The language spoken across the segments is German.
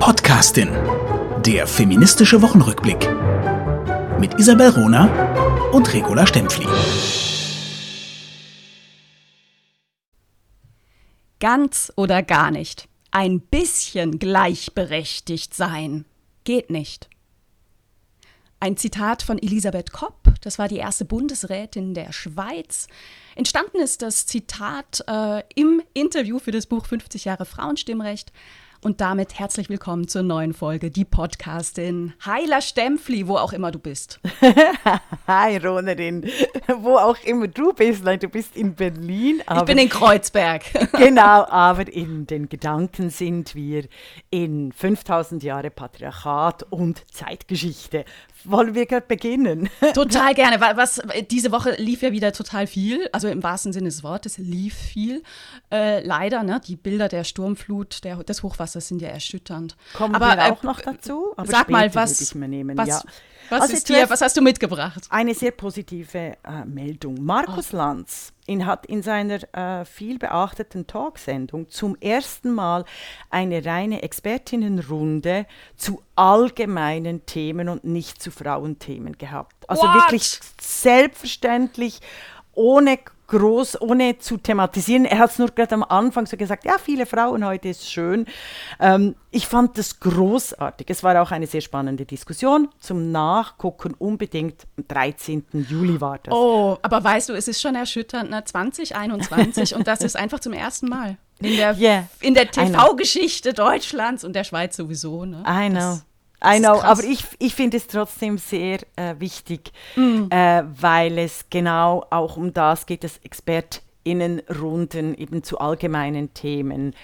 Podcastin. Der feministische Wochenrückblick. Mit Isabel Rona und Regula Stempfli. Ganz oder gar nicht. Ein bisschen gleichberechtigt sein. Geht nicht. Ein Zitat von Elisabeth Kopp, das war die erste Bundesrätin der Schweiz. Entstanden ist das Zitat äh, im Interview für das Buch 50 Jahre Frauenstimmrecht. Und damit herzlich willkommen zur neuen Folge, die Podcastin Heiler Stempfli, wo auch immer du bist. Hi Ronerin, wo auch immer du bist. Nein, du bist in Berlin. ich bin in Kreuzberg. genau, aber in den Gedanken sind wir in 5000 Jahre Patriarchat und Zeitgeschichte. Wollen wir gerade beginnen? Total gerne, weil was diese Woche lief ja wieder total viel, also im wahrsten Sinne des Wortes lief viel. Äh, leider, ne, die Bilder der Sturmflut, der, des Hochwassers sind ja erschütternd. Kommen aber, wir auch äh, noch dazu? Aber sag mal, was, was, ja. Was, also dir, was hast du mitgebracht? Eine sehr positive äh, Meldung. Markus oh. Lanz ihn hat in seiner äh, viel beachteten Talksendung zum ersten Mal eine reine Expertinnenrunde zu allgemeinen Themen und nicht zu Frauenthemen gehabt. Also What? wirklich selbstverständlich, ohne groß, ohne zu thematisieren. Er hat es nur gerade am Anfang so gesagt, ja, viele Frauen heute ist schön. Ähm, ich fand das großartig. Es war auch eine sehr spannende Diskussion. Zum Nachgucken unbedingt am 13. Juli war das. Oh, aber weißt du, es ist schon erschütternd, ne? 2021 und das ist einfach zum ersten Mal. In der, yeah, der TV-Geschichte Deutschlands und der Schweiz sowieso. Ne? I know. Das, I know, aber ich, ich finde es trotzdem sehr äh, wichtig, mm. äh, weil es genau auch um das geht, dass ExpertInnenrunden eben zu allgemeinen Themen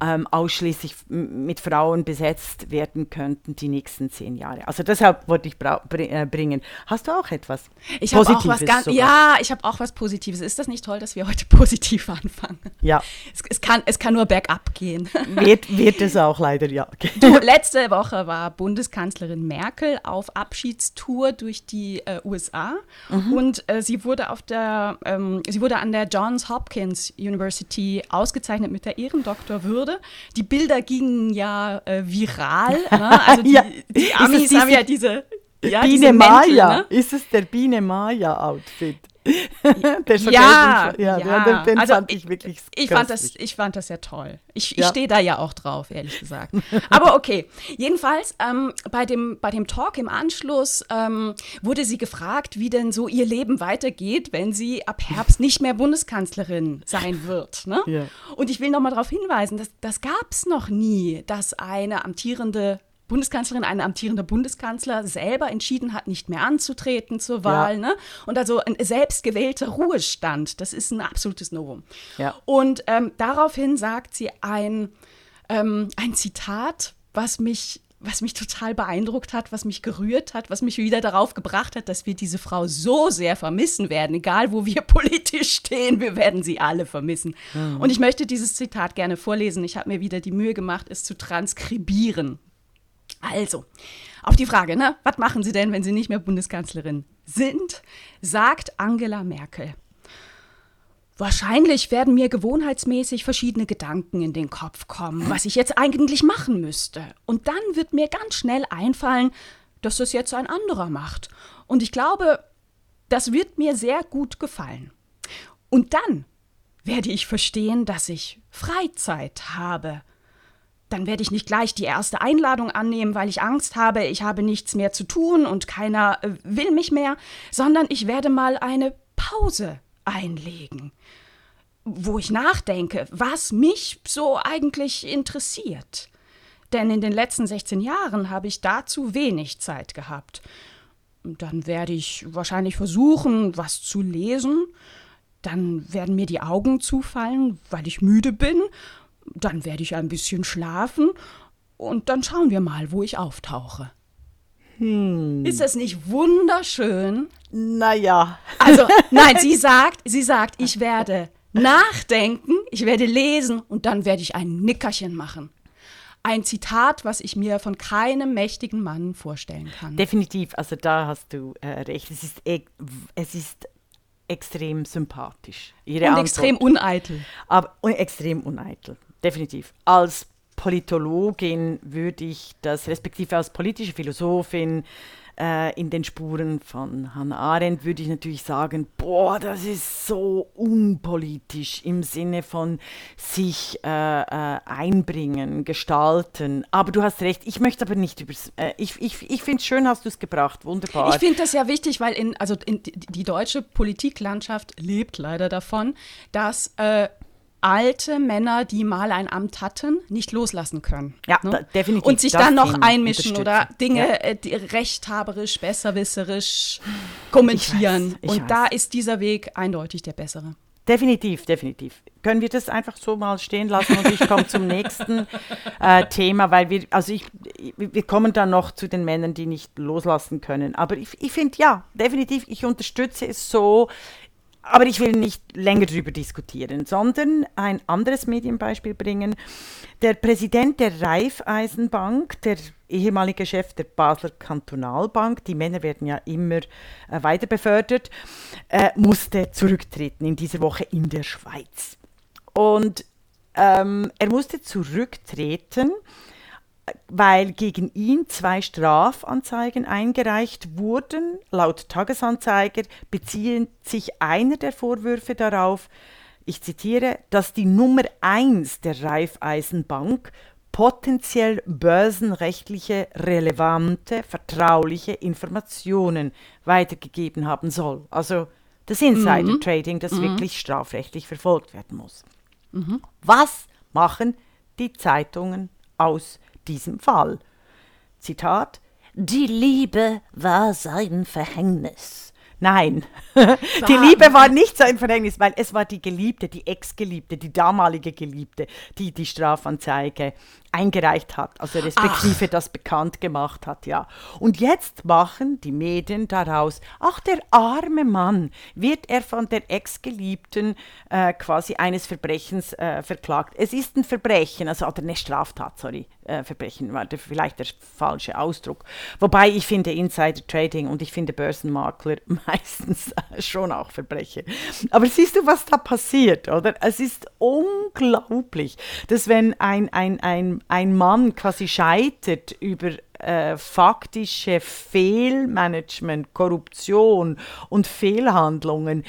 ähm, ausschließlich mit Frauen besetzt werden könnten die nächsten zehn Jahre. Also deshalb wollte ich äh, bringen. Hast du auch etwas ich Positives? Auch was ganz, ja, ich habe auch was Positives. Ist das nicht toll, dass wir heute positiv anfangen? Ja. Es, es kann, es kann nur bergab gehen. Wird, wird es auch leider, ja. Du, letzte Woche war Bundeskanzlerin Merkel auf Abschiedstour durch die äh, USA mhm. und äh, sie wurde auf der, ähm, sie wurde an der Johns Hopkins University ausgezeichnet mit der Ehrendoktorwürde würde. Die Bilder gingen ja äh, viral. Ne? Also die, ja. die Amis haben ja diese ja, Biene Maya. Ne? Ist es der Biene Maya-Outfit? ja, ja, ja, den, den also fand ich, ich wirklich ich fand das Ich fand das ja toll. Ich, ja. ich stehe da ja auch drauf, ehrlich gesagt. Aber okay, jedenfalls ähm, bei, dem, bei dem Talk im Anschluss ähm, wurde sie gefragt, wie denn so ihr Leben weitergeht, wenn sie ab Herbst nicht mehr Bundeskanzlerin sein wird. Ne? Ja. Und ich will noch mal darauf hinweisen, dass, das gab es noch nie, dass eine amtierende Bundeskanzlerin, ein amtierender Bundeskanzler selber entschieden hat, nicht mehr anzutreten zur Wahl. Ja. Ne? Und also ein selbstgewählter Ruhestand, das ist ein absolutes Novum. Ja. Und ähm, daraufhin sagt sie ein, ähm, ein Zitat, was mich was mich total beeindruckt hat, was mich gerührt hat, was mich wieder darauf gebracht hat, dass wir diese Frau so sehr vermissen werden, egal wo wir politisch stehen, wir werden sie alle vermissen. Mhm. Und ich möchte dieses Zitat gerne vorlesen. Ich habe mir wieder die Mühe gemacht, es zu transkribieren. Also, auf die Frage, ne, was machen Sie denn, wenn Sie nicht mehr Bundeskanzlerin sind, sagt Angela Merkel. Wahrscheinlich werden mir gewohnheitsmäßig verschiedene Gedanken in den Kopf kommen, was ich jetzt eigentlich machen müsste. Und dann wird mir ganz schnell einfallen, dass das jetzt ein anderer macht. Und ich glaube, das wird mir sehr gut gefallen. Und dann werde ich verstehen, dass ich Freizeit habe dann werde ich nicht gleich die erste Einladung annehmen, weil ich Angst habe, ich habe nichts mehr zu tun und keiner äh, will mich mehr, sondern ich werde mal eine Pause einlegen, wo ich nachdenke, was mich so eigentlich interessiert. Denn in den letzten 16 Jahren habe ich dazu wenig Zeit gehabt. Dann werde ich wahrscheinlich versuchen, was zu lesen. Dann werden mir die Augen zufallen, weil ich müde bin dann werde ich ein bisschen schlafen und dann schauen wir mal, wo ich auftauche. Hm. Ist das nicht wunderschön? Naja. Also, nein, sie sagt, sie sagt, ich werde nachdenken, ich werde lesen und dann werde ich ein Nickerchen machen. Ein Zitat, was ich mir von keinem mächtigen Mann vorstellen kann. Definitiv, also da hast du äh, recht. Es ist, e es ist extrem sympathisch. Ihre und Antwort. extrem uneitel. Aber extrem uneitel definitiv. Als Politologin würde ich das, respektive als politische Philosophin, äh, in den Spuren von Hannah Arendt würde ich natürlich sagen, boah, das ist so unpolitisch im Sinne von sich äh, äh, einbringen, gestalten. Aber du hast recht, ich möchte aber nicht über äh, ich, ich, ich finde es schön, hast du es gebracht, wunderbar. Ich finde das ja wichtig, weil in, also in, die deutsche Politiklandschaft lebt leider davon, dass äh, alte Männer, die mal ein Amt hatten, nicht loslassen können. Ja, ne? da, definitiv. Und sich dann noch einmischen oder Dinge ja. äh, rechthaberisch, besserwisserisch kommentieren. Ich weiß, ich Und weiß. da ist dieser Weg eindeutig der bessere. Definitiv, definitiv. Können wir das einfach so mal stehen lassen und ich komme zum nächsten äh, Thema, weil wir, also ich, wir kommen dann noch zu den Männern, die nicht loslassen können. Aber ich, ich finde, ja, definitiv, ich unterstütze es so aber ich will nicht länger darüber diskutieren, sondern ein anderes Medienbeispiel bringen. Der Präsident der Raiffeisenbank, der ehemalige Chef der Basler Kantonalbank, die Männer werden ja immer äh, weiter befördert, äh, musste zurücktreten in dieser Woche in der Schweiz. Und ähm, er musste zurücktreten, weil gegen ihn zwei Strafanzeigen eingereicht wurden. Laut Tagesanzeiger bezieht sich einer der Vorwürfe darauf, ich zitiere, dass die Nummer 1 der Raiffeisenbank potenziell börsenrechtliche, relevante, vertrauliche Informationen weitergegeben haben soll. Also das Insider-Trading, mhm. das mhm. wirklich strafrechtlich verfolgt werden muss. Mhm. Was machen die Zeitungen aus diesem Fall. Zitat Die Liebe war sein Verhängnis. Nein, die Liebe war nicht sein Verhängnis, weil es war die Geliebte, die Ex-Geliebte, die damalige Geliebte, die die Strafanzeige eingereicht hat, also respektive ach. das bekannt gemacht hat, ja. Und jetzt machen die Medien daraus, ach der arme Mann, wird er von der Ex-Geliebten äh, quasi eines Verbrechens äh, verklagt. Es ist ein Verbrechen, also oder eine Straftat, sorry, äh, Verbrechen war vielleicht der falsche Ausdruck. Wobei ich finde Insider Trading und ich finde Börsenmakler meistens schon auch Verbrechen. Aber siehst du, was da passiert, oder? Es ist unglaublich, dass wenn ein, ein, ein ein, Mann quasi scheitert über äh, faktische Fehlmanagement, Korruption und Fehlhandlungen,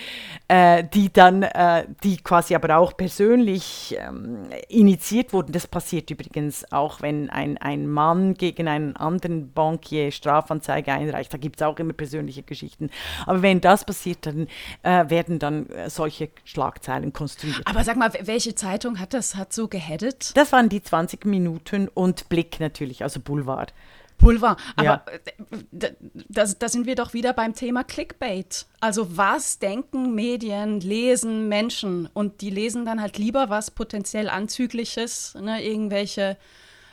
äh, die dann, äh, die quasi aber auch persönlich ähm, initiiert wurden. Das passiert übrigens auch, wenn ein, ein Mann gegen einen anderen Bankier Strafanzeige einreicht. Da gibt es auch immer persönliche Geschichten. Aber wenn das passiert, dann äh, werden dann äh, solche Schlagzeilen konstruiert. Aber sag mal, welche Zeitung hat das hat so geheadet? Das waren die 20 Minuten und Blick natürlich, also Boulevard. Pulver. Aber ja. Äh, da, da sind wir doch wieder beim Thema Clickbait. Also was denken Medien, lesen Menschen und die lesen dann halt lieber was potenziell Anzügliches, ne, irgendwelche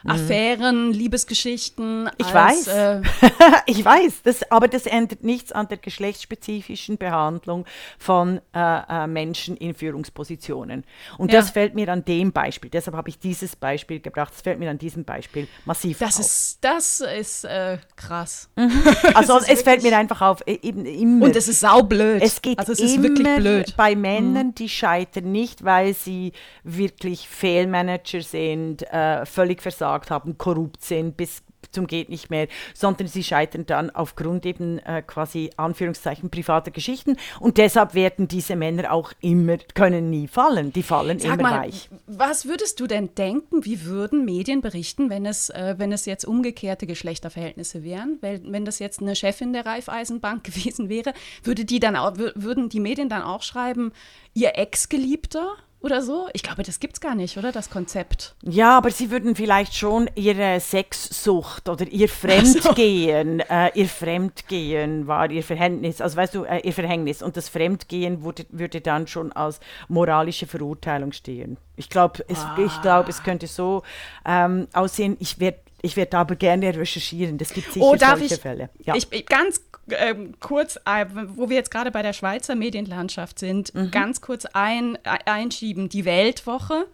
Mhm. Affären, Liebesgeschichten. Ich als, weiß. Äh ich weiß, das, aber das ändert nichts an der geschlechtsspezifischen Behandlung von äh, äh, Menschen in Führungspositionen. Und ja. das fällt mir an dem Beispiel, deshalb habe ich dieses Beispiel gebracht, das fällt mir an diesem Beispiel massiv das auf. Ist, das ist äh, krass. Mhm. Also es fällt mir einfach auf, e, eben immer. Und es ist saublöd. Es geht also es ist wirklich blöd. bei Männern, mhm. die scheitern nicht, weil sie wirklich Fehlmanager sind, äh, völlig versagen gesagt haben, korrupt sind bis zum geht nicht mehr, sondern sie scheitern dann aufgrund eben äh, quasi Anführungszeichen privater Geschichten und deshalb werden diese Männer auch immer, können nie fallen, die fallen Sag immer mal, weich. Was würdest du denn denken, wie würden Medien berichten, wenn es, äh, wenn es jetzt umgekehrte Geschlechterverhältnisse wären? Weil, wenn das jetzt eine Chefin der Raiffeisenbank gewesen wäre, würde die dann auch, würden die Medien dann auch schreiben, ihr Ex-Geliebter oder so? Ich glaube, das gibt es gar nicht, oder? Das Konzept. Ja, aber sie würden vielleicht schon ihre Sexsucht oder ihr Fremdgehen, so. äh, ihr Fremdgehen war ihr Verhängnis, also weißt du, äh, ihr Verhängnis. Und das Fremdgehen wurde, würde dann schon als moralische Verurteilung stehen. Ich glaube, es, ah. glaub, es könnte so ähm, aussehen. Ich werde ich werde aber gerne recherchieren. Das gibt sicher oh, solche ich, Fälle. Ja. Ich, ganz ähm, kurz, äh, wo wir jetzt gerade bei der Schweizer Medienlandschaft sind, mhm. ganz kurz ein, einschieben. Die Weltwoche.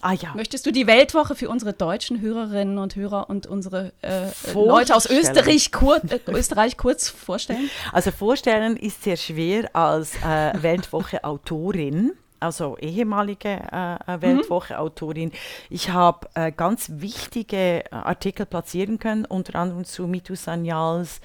Ah, ja. Möchtest du die Weltwoche für unsere deutschen Hörerinnen und Hörer und unsere äh, Leute aus Österreich, kur äh, Österreich kurz vorstellen? Also vorstellen ist sehr schwer als äh, Weltwoche-Autorin. Also ehemalige äh, äh mhm. Weltwoche-Autorin. Ich habe äh, ganz wichtige Artikel platzieren können, unter anderem zu Mitu Sanyals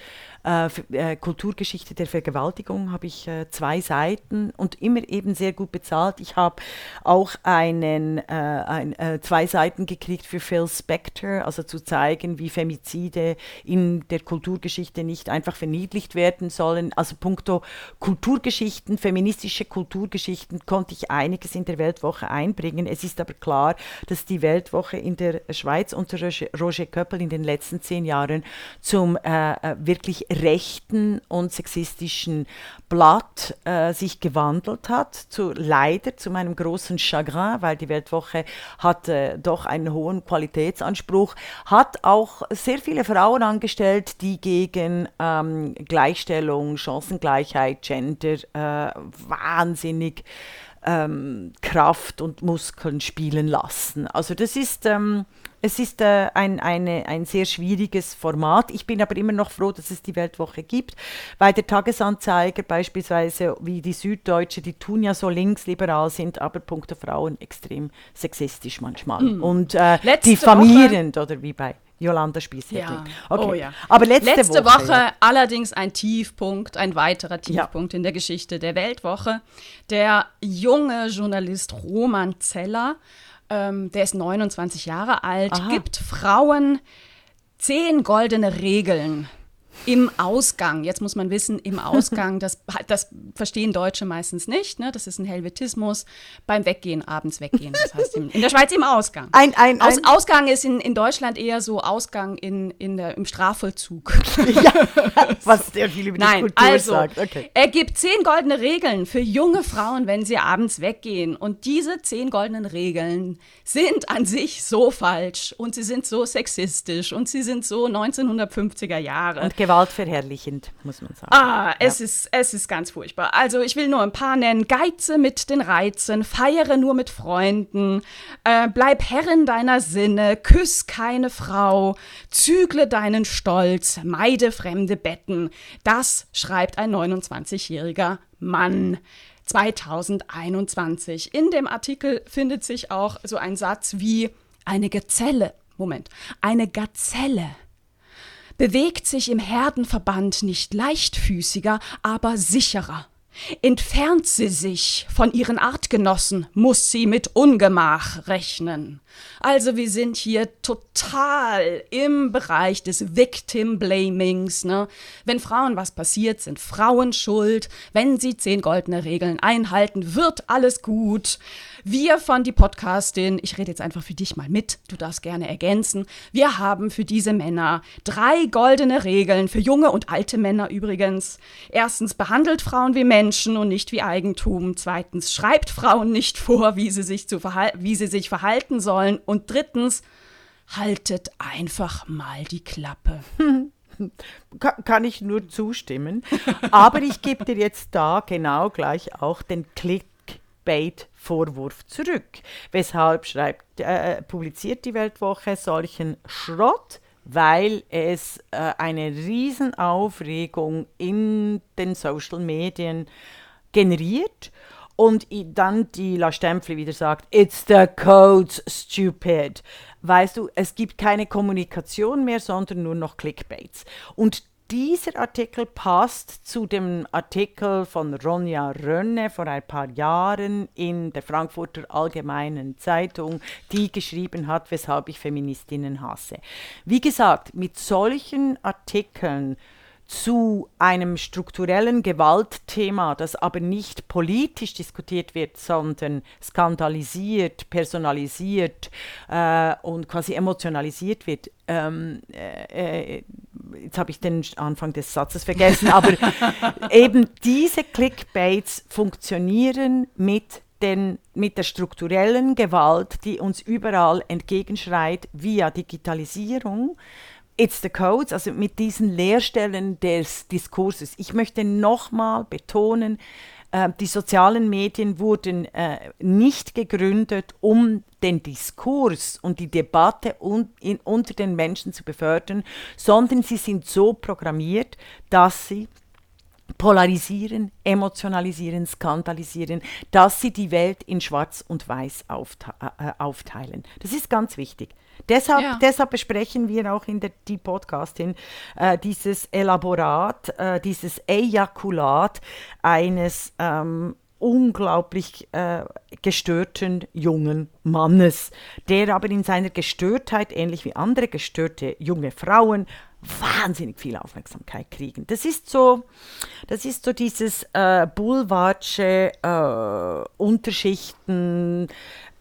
äh, äh, Kulturgeschichte der Vergewaltigung habe ich äh, zwei Seiten und immer eben sehr gut bezahlt. Ich habe auch einen, äh, ein, äh, zwei Seiten gekriegt für Phil Spector, also zu zeigen, wie Femizide in der Kulturgeschichte nicht einfach verniedlicht werden sollen. Also puncto Kulturgeschichten, feministische Kulturgeschichten konnte ich einiges in der Weltwoche einbringen. Es ist aber klar, dass die Weltwoche in der Schweiz unter Roger Köppel in den letzten zehn Jahren zum wirklich rechten und sexistischen Blatt äh, sich gewandelt hat, zu, leider zu meinem großen Chagrin, weil die Weltwoche hat äh, doch einen hohen Qualitätsanspruch, hat auch sehr viele Frauen angestellt, die gegen ähm, Gleichstellung, Chancengleichheit, Gender äh, wahnsinnig ähm, Kraft und Muskeln spielen lassen. Also das ist, ähm, es ist äh, ein, eine, ein sehr schwieriges Format. Ich bin aber immer noch froh, dass es die Weltwoche gibt, weil der Tagesanzeiger beispielsweise wie die Süddeutsche, die tun ja so linksliberal sind, aber punkto Frauen extrem sexistisch manchmal mhm. und äh, diffamierend oder wie bei Jolanda Spießhätting. Ja. Okay. Oh, ja. Aber letzte, letzte Woche, Woche ja. allerdings ein Tiefpunkt, ein weiterer Tiefpunkt in der Geschichte der Weltwoche. Der junge Journalist Roman Zeller, ähm, der ist 29 Jahre alt, Aha. gibt Frauen zehn goldene Regeln im Ausgang, jetzt muss man wissen, im Ausgang, das, das verstehen Deutsche meistens nicht, ne? das ist ein Helvetismus, beim Weggehen, abends weggehen, das heißt in, in der Schweiz im Ausgang. Ein, ein, Aus, Ausgang ist in, in Deutschland eher so Ausgang in, in der, im Strafvollzug. ja, was sehr viel über die Nein, Kultur also, sagt. Okay. Er gibt zehn goldene Regeln für junge Frauen, wenn sie abends weggehen und diese zehn goldenen Regeln sind an sich so falsch und sie sind so sexistisch und sie sind so 1950er Jahre. Und gewaltverherrlichend, muss man sagen. Ah, es, ja. ist, es ist ganz furchtbar. Also ich will nur ein paar nennen. Geize mit den Reizen, feiere nur mit Freunden, äh, bleib Herrin deiner Sinne, küss keine Frau, zügle deinen Stolz, meide fremde Betten. Das schreibt ein 29-jähriger Mann. 2021. In dem Artikel findet sich auch so ein Satz wie eine Gazelle. Moment, eine Gazelle bewegt sich im Herdenverband nicht leichtfüßiger, aber sicherer. Entfernt sie sich von ihren Artgenossen, muss sie mit Ungemach rechnen. Also wir sind hier total im Bereich des Victim Blamings. Ne? Wenn Frauen was passiert, sind Frauen schuld. Wenn sie zehn goldene Regeln einhalten, wird alles gut. Wir von die Podcastin, ich rede jetzt einfach für dich mal mit, du darfst gerne ergänzen. Wir haben für diese Männer drei goldene Regeln, für junge und alte Männer übrigens. Erstens, behandelt Frauen wie Menschen und nicht wie Eigentum. Zweitens, schreibt Frauen nicht vor, wie sie sich, zu wie sie sich verhalten sollen. Und drittens, haltet einfach mal die Klappe. Kann ich nur zustimmen. Aber ich gebe dir jetzt da genau gleich auch den Clickbait Vorwurf zurück. Weshalb schreibt, äh, publiziert die Weltwoche solchen Schrott? Weil es äh, eine Riesenaufregung in den Social Medien generiert und dann die La Stempfli wieder sagt, it's the codes stupid. Weißt du, es gibt keine Kommunikation mehr, sondern nur noch Clickbaits. Und dieser Artikel passt zu dem Artikel von Ronja Rönne vor ein paar Jahren in der Frankfurter Allgemeinen Zeitung, die geschrieben hat, weshalb ich Feministinnen hasse. Wie gesagt, mit solchen Artikeln zu einem strukturellen Gewaltthema, das aber nicht politisch diskutiert wird, sondern skandalisiert, personalisiert äh, und quasi emotionalisiert wird. Ähm, äh, äh jetzt habe ich den Anfang des Satzes vergessen, aber eben diese Clickbaits funktionieren mit den, mit der strukturellen Gewalt, die uns überall entgegenschreit via Digitalisierung It's the Codes, also mit diesen Leerstellen des Diskurses. Ich möchte nochmal betonen, äh, die sozialen Medien wurden äh, nicht gegründet, um den Diskurs und die Debatte un in, unter den Menschen zu befördern, sondern sie sind so programmiert, dass sie polarisieren, emotionalisieren, skandalisieren, dass sie die Welt in Schwarz und Weiß aufte äh, aufteilen. Das ist ganz wichtig. Deshalb, ja. deshalb besprechen wir auch in der die Podcastin äh, dieses Elaborat, äh, dieses Ejakulat eines ähm, unglaublich äh, gestörten jungen Mannes, der aber in seiner Gestörtheit, ähnlich wie andere gestörte junge Frauen, wahnsinnig viel Aufmerksamkeit kriegen. Das ist so, das ist so dieses äh, Boulevardsche äh, Unterschichten,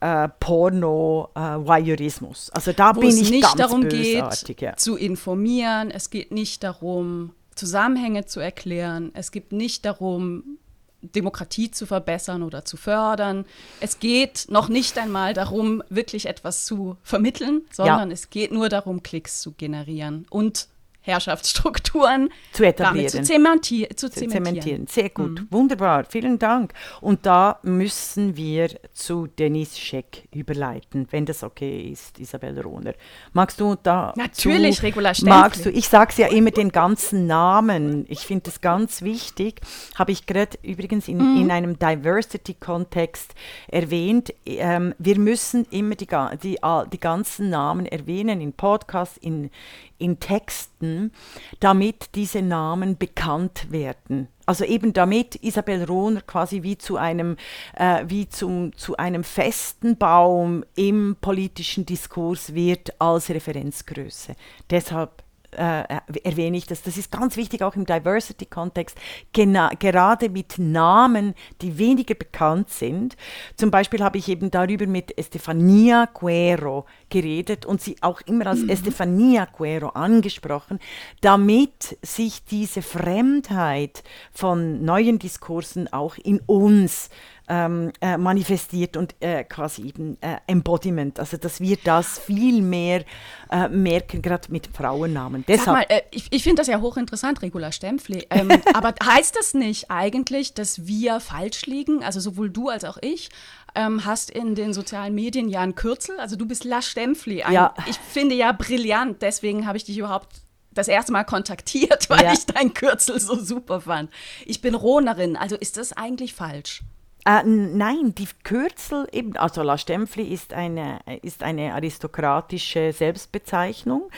äh, Porno, äh, Voyeurismus. Also da Wo bin ich nicht ganz darum bösartig, geht, ja. zu informieren. Es geht nicht darum, Zusammenhänge zu erklären. Es geht nicht darum, Demokratie zu verbessern oder zu fördern. Es geht noch nicht einmal darum, wirklich etwas zu vermitteln, sondern ja. es geht nur darum, Klicks zu generieren und Herrschaftsstrukturen zu etablieren. Zu, zementi zu, zu zementieren. Sehr gut, mhm. wunderbar, vielen Dank. Und da müssen wir zu Denise Scheck überleiten, wenn das okay ist, Isabel Rohner. Magst du da? Natürlich, Regula Magst du? Ich sage ja immer den ganzen Namen. Ich finde das ganz wichtig. Habe ich gerade übrigens in, mhm. in einem Diversity-Kontext erwähnt. Ähm, wir müssen immer die, die, die ganzen Namen erwähnen in Podcasts, in, in Texten, damit diese Namen bekannt werden. Also eben damit Isabel Rohner quasi wie zu einem, äh, wie zum, zu einem festen Baum im politischen Diskurs wird als Referenzgröße. Deshalb äh, erwähne ich das. Das ist ganz wichtig auch im Diversity-Kontext, gerade mit Namen, die weniger bekannt sind. Zum Beispiel habe ich eben darüber mit Estefania Guerro geredet und sie auch immer als mhm. Estefania Guerro angesprochen, damit sich diese Fremdheit von neuen Diskursen auch in uns ähm, äh, manifestiert und äh, quasi eben äh, Embodiment, also dass wir das viel mehr äh, merken, gerade mit Frauennamen. Deshalb, Sag mal, äh, ich, ich finde das ja hochinteressant, Regula Stempfli, ähm, aber heißt das nicht eigentlich, dass wir falsch liegen, also sowohl du als auch ich, ähm, hast in den sozialen Medien ja ein Kürzel, also du bist La Stempfli. Ein, ja. Ich finde ja brillant, deswegen habe ich dich überhaupt das erste Mal kontaktiert, weil ja. ich dein Kürzel so super fand. Ich bin Rohnerin, also ist das eigentlich falsch? Äh, nein, die Kürzel eben, also La Stempfli ist eine, ist eine aristokratische Selbstbezeichnung.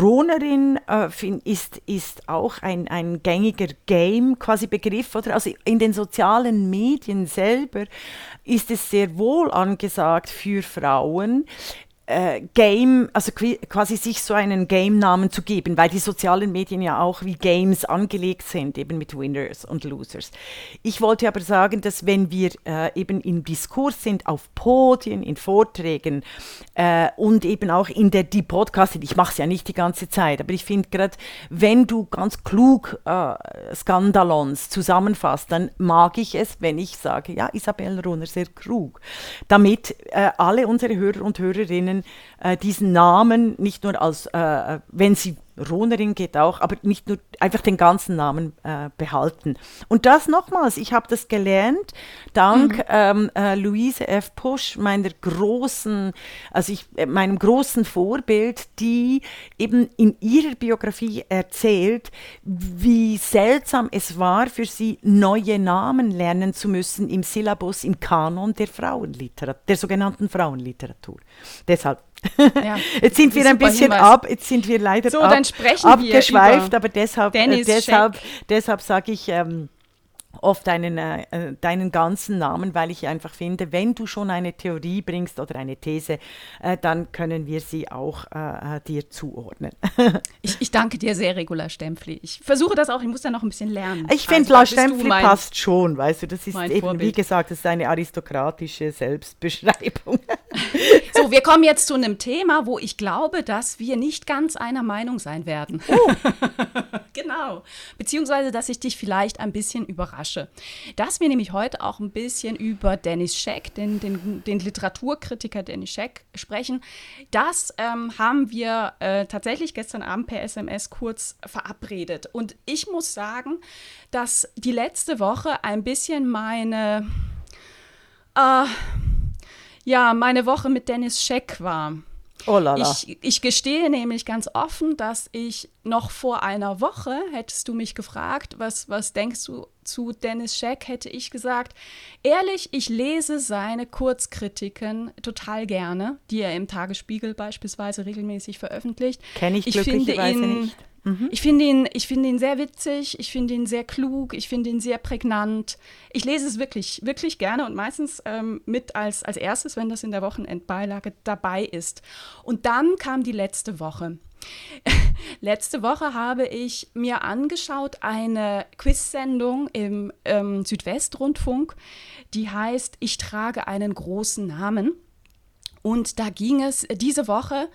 Ronerin äh, ist, ist auch ein, ein gängiger Game quasi Begriff, oder? Also in den sozialen Medien selber ist es sehr wohl angesagt für Frauen, äh, Game, also quasi sich so einen Game-Namen zu geben, weil die sozialen Medien ja auch wie Games angelegt sind, eben mit Winners und Losers. Ich wollte aber sagen, dass wenn wir äh, eben im Diskurs sind, auf Podien, in Vorträgen äh, und eben auch in der die Podcast, ich mache es ja nicht die ganze Zeit, aber ich finde gerade, wenn du ganz klug äh, Skandalons zusammenfasst, dann mag ich es, wenn ich sage, ja, Isabel Runner sehr klug, damit äh, alle unsere Hörer und Hörerinnen diesen Namen nicht nur als, äh, wenn sie Ronerin geht auch, aber nicht nur einfach den ganzen Namen äh, behalten. Und das nochmals, ich habe das gelernt dank mhm. ähm, äh, Louise F. Pusch, meiner großen, also ich, äh, meinem großen Vorbild, die eben in ihrer Biografie erzählt, wie seltsam es war für sie, neue Namen lernen zu müssen im Syllabus, im Kanon der Frauenliteratur, der sogenannten Frauenliteratur. Deshalb ja, jetzt sind wir ein bisschen Hinweis. ab, jetzt sind wir leider so, ab, abgeschweift, aber deshalb, äh, deshalb, deshalb sage ich ähm, oft deinen, äh, deinen ganzen Namen, weil ich einfach finde, wenn du schon eine Theorie bringst oder eine These, äh, dann können wir sie auch äh, äh dir zuordnen. ich, ich, danke dir sehr, Regula Stempfli. Ich versuche das auch, ich muss ja noch ein bisschen lernen. Ich finde, also, La Stempfli passt schon, weißt du, das ist eben, Vorbild. wie gesagt, das ist eine aristokratische Selbstbeschreibung. so, wir kommen jetzt zu einem Thema, wo ich glaube, dass wir nicht ganz einer Meinung sein werden. Oh. genau. Beziehungsweise, dass ich dich vielleicht ein bisschen überrasche. Dass wir nämlich heute auch ein bisschen über Dennis Scheck, den, den, den Literaturkritiker Dennis Scheck, sprechen, das ähm, haben wir äh, tatsächlich gestern Abend per SMS kurz verabredet. Und ich muss sagen, dass die letzte Woche ein bisschen meine, äh, ja, meine Woche mit Dennis Scheck war. Oh lala. Ich, ich gestehe nämlich ganz offen, dass ich noch vor einer Woche, hättest du mich gefragt, was, was denkst du zu Dennis Scheck, hätte ich gesagt, ehrlich, ich lese seine Kurzkritiken total gerne, die er im Tagesspiegel beispielsweise regelmäßig veröffentlicht. Kenne ich, ich glücklicherweise ihn, nicht. Mhm. Ich finde ihn, find ihn sehr witzig, ich finde ihn sehr klug, ich finde ihn sehr prägnant. Ich lese es wirklich, wirklich gerne und meistens ähm, mit als, als erstes, wenn das in der Wochenendbeilage dabei ist. Und dann kam die letzte Woche. Letzte Woche habe ich mir angeschaut eine Quiz-Sendung im ähm, Südwestrundfunk, die heißt Ich trage einen großen Namen. Und da ging es diese Woche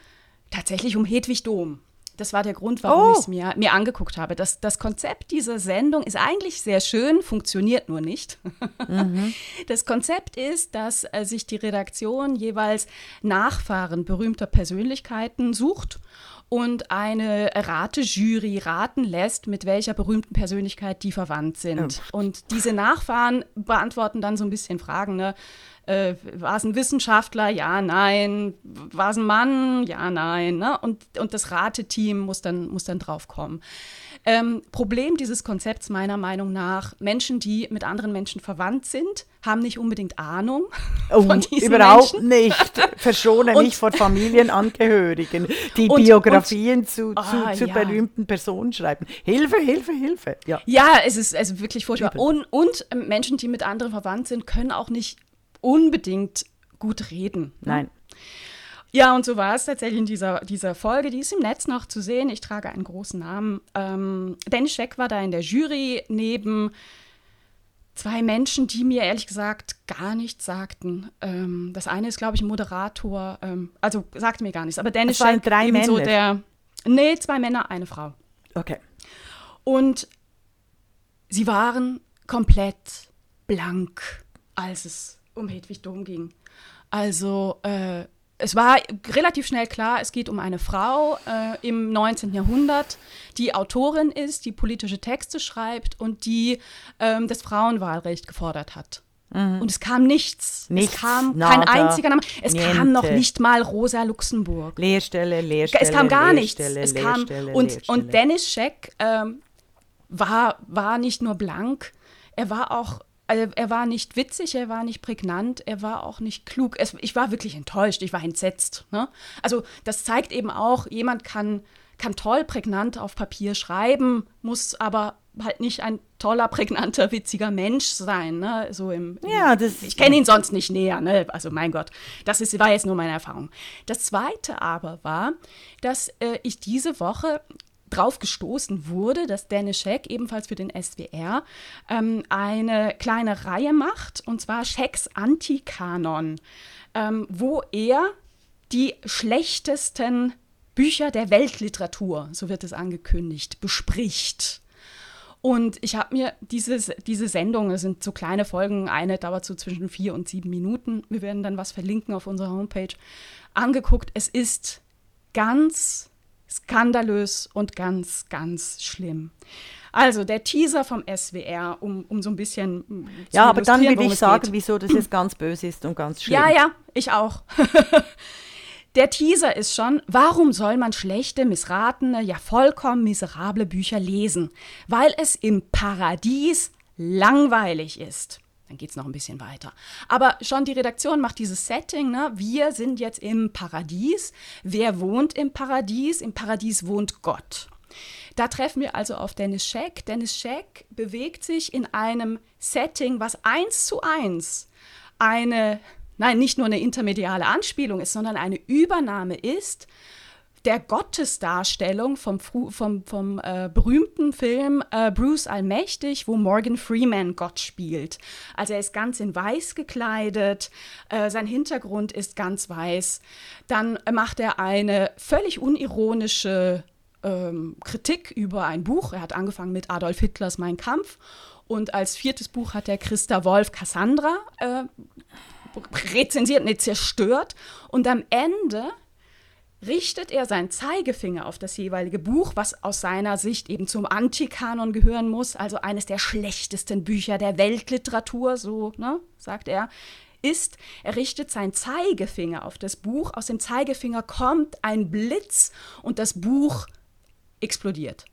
tatsächlich um Hedwig Dom. Das war der Grund, warum oh. ich es mir, mir angeguckt habe. Das, das Konzept dieser Sendung ist eigentlich sehr schön, funktioniert nur nicht. Mhm. Das Konzept ist, dass äh, sich die Redaktion jeweils Nachfahren berühmter Persönlichkeiten sucht und eine Ratejury raten lässt, mit welcher berühmten Persönlichkeit die verwandt sind. Oh. Und diese Nachfahren beantworten dann so ein bisschen Fragen, ne? Äh, war es ein Wissenschaftler? Ja, nein. War es ein Mann? Ja, nein. Ne? Und, und das Rateteam muss dann, muss dann drauf kommen. Ähm, Problem dieses Konzepts meiner Meinung nach, Menschen, die mit anderen Menschen verwandt sind, haben nicht unbedingt Ahnung oh, von diesen Überhaupt Menschen. nicht. Verschone mich vor Familienangehörigen, die und, Biografien und, zu, zu, oh, zu ja. berühmten Personen schreiben. Hilfe, Hilfe, Hilfe. Ja, ja es ist also wirklich furchtbar. Und, und ähm, Menschen, die mit anderen verwandt sind, können auch nicht unbedingt gut reden. Ne? Nein. Ja, und so war es tatsächlich in dieser, dieser Folge. Die ist im Netz noch zu sehen. Ich trage einen großen Namen. Ähm, Dennis Scheck war da in der Jury neben zwei Menschen, die mir ehrlich gesagt gar nichts sagten. Ähm, das eine ist, glaube ich, ein Moderator. Ähm, also sagte mir gar nichts. Aber Dennis Scheck drei Männer. so der. Nee, zwei Männer, eine Frau. Okay. Und sie waren komplett blank, als es um Hedwig Dom ging. Also äh, es war relativ schnell klar, es geht um eine Frau äh, im 19. Jahrhundert, die Autorin ist, die politische Texte schreibt und die ähm, das Frauenwahlrecht gefordert hat. Mhm. Und es kam nichts. nichts es kam nada, kein einziger Name. Es niente. kam noch nicht mal Rosa Luxemburg. Lehrstelle, Lehrstelle. Es kam gar nichts. Es kam, und, und Dennis Scheck ähm, war, war nicht nur blank, er war auch also er war nicht witzig, er war nicht prägnant, er war auch nicht klug. Es, ich war wirklich enttäuscht, ich war entsetzt. Ne? Also das zeigt eben auch, jemand kann, kann toll prägnant auf Papier schreiben, muss aber halt nicht ein toller, prägnanter, witziger Mensch sein. Ne? So im, im ja, das ich kenne ihn sonst nicht näher. Ne? Also mein Gott, das ist, war jetzt nur meine Erfahrung. Das Zweite aber war, dass äh, ich diese Woche drauf gestoßen wurde, dass Dennis Scheck ebenfalls für den SWR ähm, eine kleine Reihe macht, und zwar Schecks Antikanon, ähm, wo er die schlechtesten Bücher der Weltliteratur, so wird es angekündigt, bespricht. Und ich habe mir dieses, diese Sendung, es sind so kleine Folgen, eine dauert so zwischen vier und sieben Minuten, wir werden dann was verlinken auf unserer Homepage, angeguckt. Es ist ganz skandalös und ganz, ganz schlimm. Also der Teaser vom SWR, um, um so ein bisschen. Mm, ja, aber dann will ich sagen, geht. wieso das jetzt ganz böse ist und ganz schlimm. Ja, ja, ich auch. der Teaser ist schon, warum soll man schlechte, missratene, ja vollkommen miserable Bücher lesen? Weil es im Paradies langweilig ist. Dann geht es noch ein bisschen weiter. Aber schon die Redaktion macht dieses Setting, ne? wir sind jetzt im Paradies. Wer wohnt im Paradies? Im Paradies wohnt Gott. Da treffen wir also auf Dennis Scheck. Dennis Scheck bewegt sich in einem Setting, was eins zu eins eine, nein, nicht nur eine intermediale Anspielung ist, sondern eine Übernahme ist der Gottesdarstellung vom, vom, vom äh, berühmten Film äh, Bruce Allmächtig, wo Morgan Freeman Gott spielt. Also er ist ganz in weiß gekleidet, äh, sein Hintergrund ist ganz weiß. Dann macht er eine völlig unironische ähm, Kritik über ein Buch. Er hat angefangen mit Adolf Hitlers Mein Kampf und als viertes Buch hat er Christa Wolf Cassandra äh, rezensiert, nicht zerstört. Und am Ende richtet er seinen Zeigefinger auf das jeweilige Buch, was aus seiner Sicht eben zum Antikanon gehören muss, also eines der schlechtesten Bücher der Weltliteratur, so ne, sagt er. ist, er richtet seinen Zeigefinger auf das Buch, aus dem Zeigefinger kommt ein Blitz und das Buch explodiert.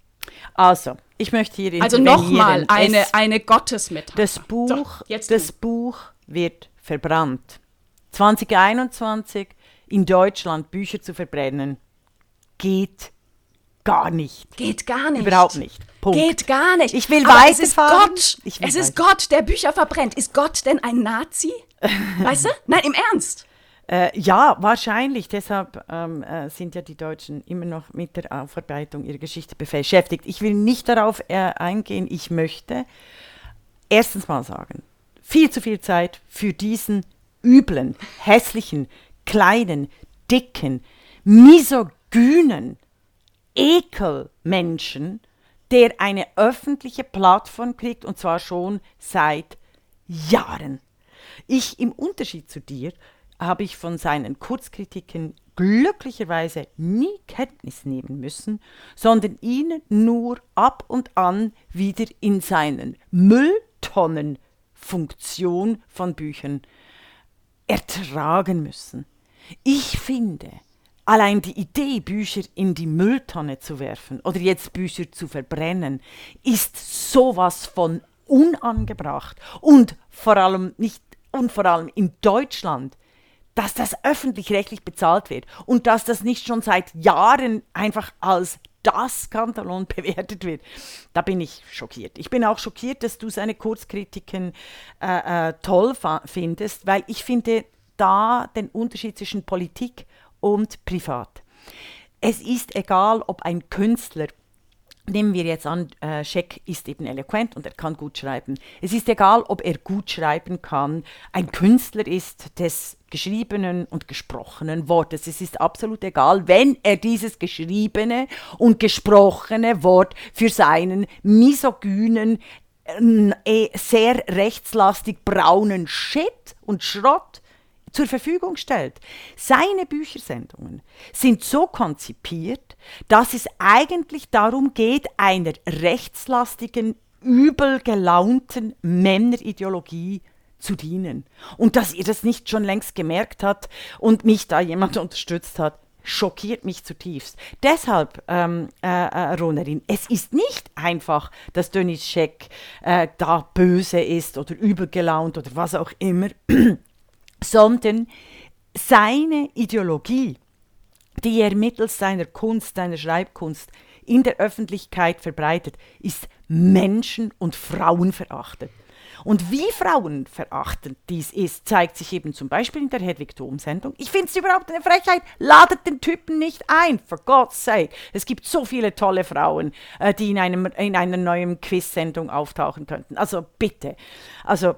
Also, ich möchte hier Also nochmal eine, eine Gottesmetapher. Das Buch, so, das Buch wird verbrannt. 2021 in Deutschland Bücher zu verbrennen, geht gar nicht. Geht gar nicht. Überhaupt nicht. Punkt. Geht gar nicht. Ich will weiterfahren. Es ist Gott. es ist Gott, der Bücher verbrennt. Ist Gott denn ein Nazi? weißt du? Nein, im Ernst. Äh, ja, wahrscheinlich. Deshalb ähm, äh, sind ja die Deutschen immer noch mit der Aufarbeitung ihrer Geschichte beschäftigt. Ich will nicht darauf äh, eingehen. Ich möchte erstens mal sagen, viel zu viel Zeit für diesen üblen, hässlichen, kleinen, dicken, misogynen Ekelmenschen, der eine öffentliche Plattform kriegt und zwar schon seit Jahren. Ich im Unterschied zu dir habe ich von seinen Kurzkritiken glücklicherweise nie Kenntnis nehmen müssen, sondern ihn nur ab und an wieder in seinen Mülltonnenfunktion von Büchern ertragen müssen. Ich finde, allein die Idee, Bücher in die Mülltonne zu werfen oder jetzt Bücher zu verbrennen, ist sowas von unangebracht und vor allem nicht und vor allem in Deutschland dass das öffentlich-rechtlich bezahlt wird und dass das nicht schon seit Jahren einfach als das Skandalon bewertet wird. Da bin ich schockiert. Ich bin auch schockiert, dass du seine Kurzkritiken äh, äh, toll findest, weil ich finde da den Unterschied zwischen Politik und Privat. Es ist egal, ob ein Künstler Nehmen wir jetzt an, äh, Scheck ist eben eloquent und er kann gut schreiben. Es ist egal, ob er gut schreiben kann. Ein Künstler ist des geschriebenen und gesprochenen Wortes. Es ist absolut egal, wenn er dieses geschriebene und gesprochene Wort für seinen misogynen, äh, sehr rechtslastig braunen Shit und Schrott zur Verfügung stellt. Seine Büchersendungen sind so konzipiert, dass es eigentlich darum geht, einer rechtslastigen, übel gelaunten Männerideologie zu dienen. Und dass ihr das nicht schon längst gemerkt habt und mich da jemand unterstützt hat, schockiert mich zutiefst. Deshalb, ähm, äh, äh, Ronerin, es ist nicht einfach, dass Denis Scheck äh, da böse ist oder übelgelaunt oder was auch immer sondern seine Ideologie, die er mittels seiner Kunst, seiner Schreibkunst in der Öffentlichkeit verbreitet, ist Menschen- und Frauenverachtend. Und wie frauenverachtend dies ist, zeigt sich eben zum Beispiel in der Hedwig Dom-Sendung. Ich finde es überhaupt eine Frechheit. Ladet den Typen nicht ein, for God's sake. Es gibt so viele tolle Frauen, äh, die in, einem, in einer neuen Quiz-Sendung auftauchen könnten. Also bitte. Also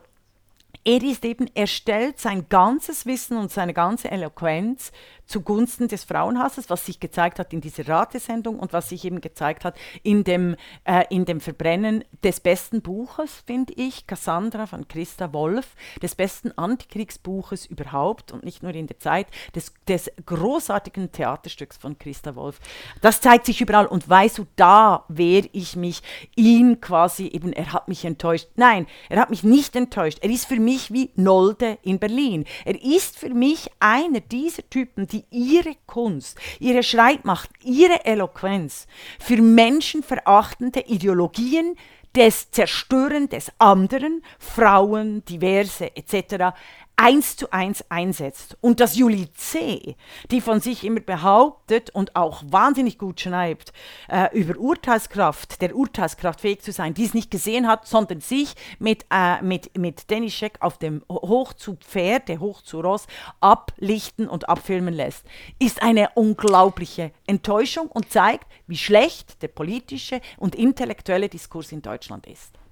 er ist eben, er stellt sein ganzes Wissen und seine ganze Eloquenz zugunsten des Frauenhasses, was sich gezeigt hat in dieser Ratesendung und was sich eben gezeigt hat in dem, äh, in dem Verbrennen des besten Buches, finde ich, Cassandra von Christa Wolf, des besten Antikriegsbuches überhaupt und nicht nur in der Zeit, des, des großartigen Theaterstücks von Christa Wolf. Das zeigt sich überall und weißt du, da wehre ich mich ihn quasi eben, er hat mich enttäuscht. Nein, er hat mich nicht enttäuscht. Er ist für mich wie Nolde in Berlin. Er ist für mich einer dieser Typen, die ihre Kunst, ihre Schreibmacht, ihre Eloquenz für menschenverachtende Ideologien des Zerstören des anderen, Frauen, diverse etc eins zu eins einsetzt. Und dass Julie C., die von sich immer behauptet und auch wahnsinnig gut schreibt, äh, über Urteilskraft, der Urteilskraft fähig zu sein, dies nicht gesehen hat, sondern sich mit, äh, mit, mit Denischek auf dem Hoch zu Pferde, Hoch zu Ross, ablichten und abfilmen lässt, ist eine unglaubliche Enttäuschung und zeigt, wie schlecht der politische und intellektuelle Diskurs in Deutschland ist.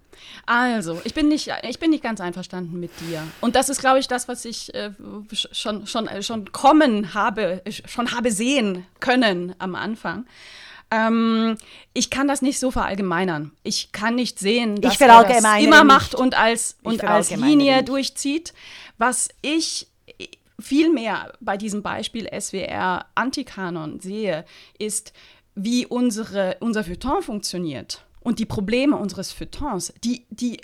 Also, ich bin nicht, ich bin nicht ganz einverstanden mit dir. Und das ist, glaube ich, das, was ich äh, schon, schon, äh, schon kommen habe, schon habe sehen können am Anfang. Ähm, ich kann das nicht so verallgemeinern. Ich kann nicht sehen, dass er das immer macht und als, und als Linie nicht. durchzieht. Was ich vielmehr bei diesem Beispiel SWR Antikanon sehe, ist, wie unsere, unser Feuilleton funktioniert und die Probleme unseres Feuilletons, die, die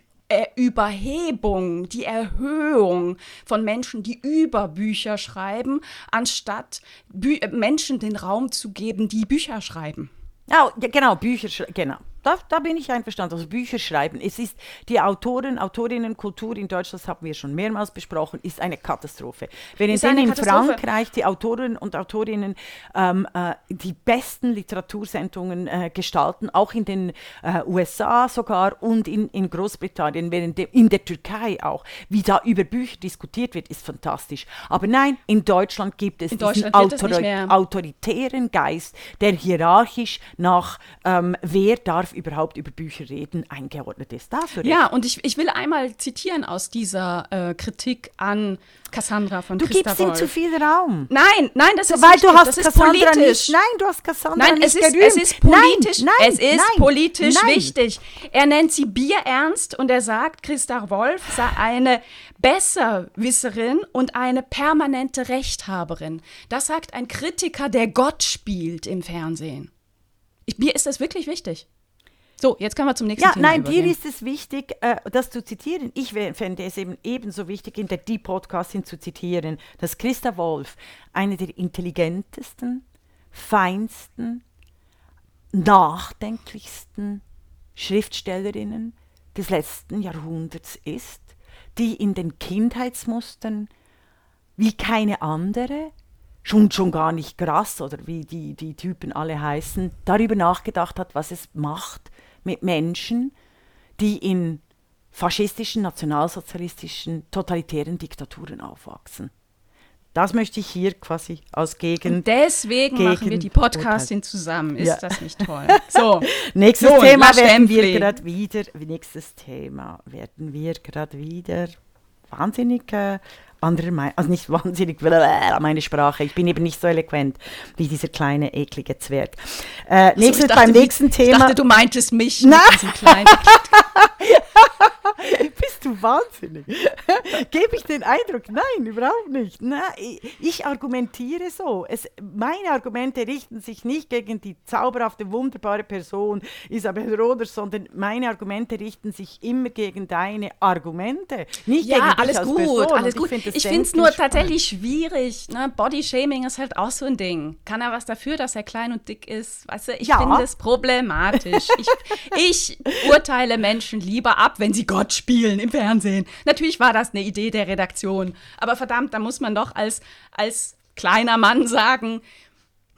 Überhebung, die Erhöhung von Menschen, die über Bücher schreiben, anstatt Bü Menschen den Raum zu geben, die Bücher schreiben. Ja, genau, Bücher, genau. Da, da, bin ich einverstanden. Also Bücher schreiben. Es ist die Autoren, Autorinnenkultur in Deutschland, das haben wir schon mehrmals besprochen, ist eine Katastrophe. Während in Katastrophe. Frankreich die Autoren und Autorinnen ähm, äh, die besten Literatursendungen äh, gestalten, auch in den äh, USA sogar und in, in Großbritannien, während de, in der Türkei auch, wie da über Bücher diskutiert wird, ist fantastisch. Aber nein, in Deutschland gibt es in diesen Autor autoritären Geist, der hierarchisch nach ähm, wer darf überhaupt über Bücher reden, eingeordnet ist. Da ja, und ich, ich will einmal zitieren aus dieser äh, Kritik an Cassandra von Du Christa gibst ihm zu viel Raum. Nein, nein, das ist Weil wichtig, du hast das Cassandra nicht, nein, du hast Cassandra nein, es nicht ist, es ist politisch, nein, nein, es ist nein, politisch nein. wichtig. Er nennt sie bierernst und er sagt, Christa Wolf sei eine Besserwisserin und eine permanente Rechthaberin. Das sagt ein Kritiker, der Gott spielt im Fernsehen. Ich, mir ist das wirklich wichtig. So, jetzt können wir zum nächsten ja, Thema Nein, übergehen. dir ist es wichtig, äh, das zu zitieren. Ich fände es eben ebenso wichtig, in der Deep Podcasting zu zitieren, dass Christa Wolf eine der intelligentesten, feinsten, nachdenklichsten Schriftstellerinnen des letzten Jahrhunderts ist, die in den Kindheitsmustern wie keine andere schon, schon gar nicht krass oder wie die, die Typen alle heißen, darüber nachgedacht hat, was es macht, mit Menschen, die in faschistischen, nationalsozialistischen, totalitären Diktaturen aufwachsen. Das möchte ich hier quasi aus Gegen. Und deswegen Gegen machen wir die Podcasting zusammen. Ist ja. das nicht toll? So, nächstes so, Thema werden wir gerade wieder. Nächstes Thema werden wir gerade wieder wahnsinnig äh, andere Meinung, also nicht wahnsinnig meine Sprache. Ich bin eben nicht so eloquent wie dieser kleine eklige Zwerg. Äh, so, nächstes, dachte, beim nächsten Thema. Ich dachte, du meintest mich Na? mit diesem kleinen. Bist du wahnsinnig? Gebe ich den Eindruck? Nein, überhaupt nicht. Nein, ich argumentiere so. Es, meine Argumente richten sich nicht gegen die zauberhafte, wunderbare Person Isabel Roder, sondern meine Argumente richten sich immer gegen deine Argumente. Nicht ja, gegen alles gut, Person. alles gut. Ich, ich finde es nur tatsächlich schwierig. Ne? Bodyshaming ist halt auch so ein Ding. Kann er was dafür, dass er klein und dick ist? Weißt du, ich ja. finde es problematisch. ich, ich urteile Menschen lieber ab, wenn sie Gott spielen im Fernsehen. Natürlich war das eine Idee der Redaktion. Aber verdammt, da muss man doch als, als kleiner Mann sagen,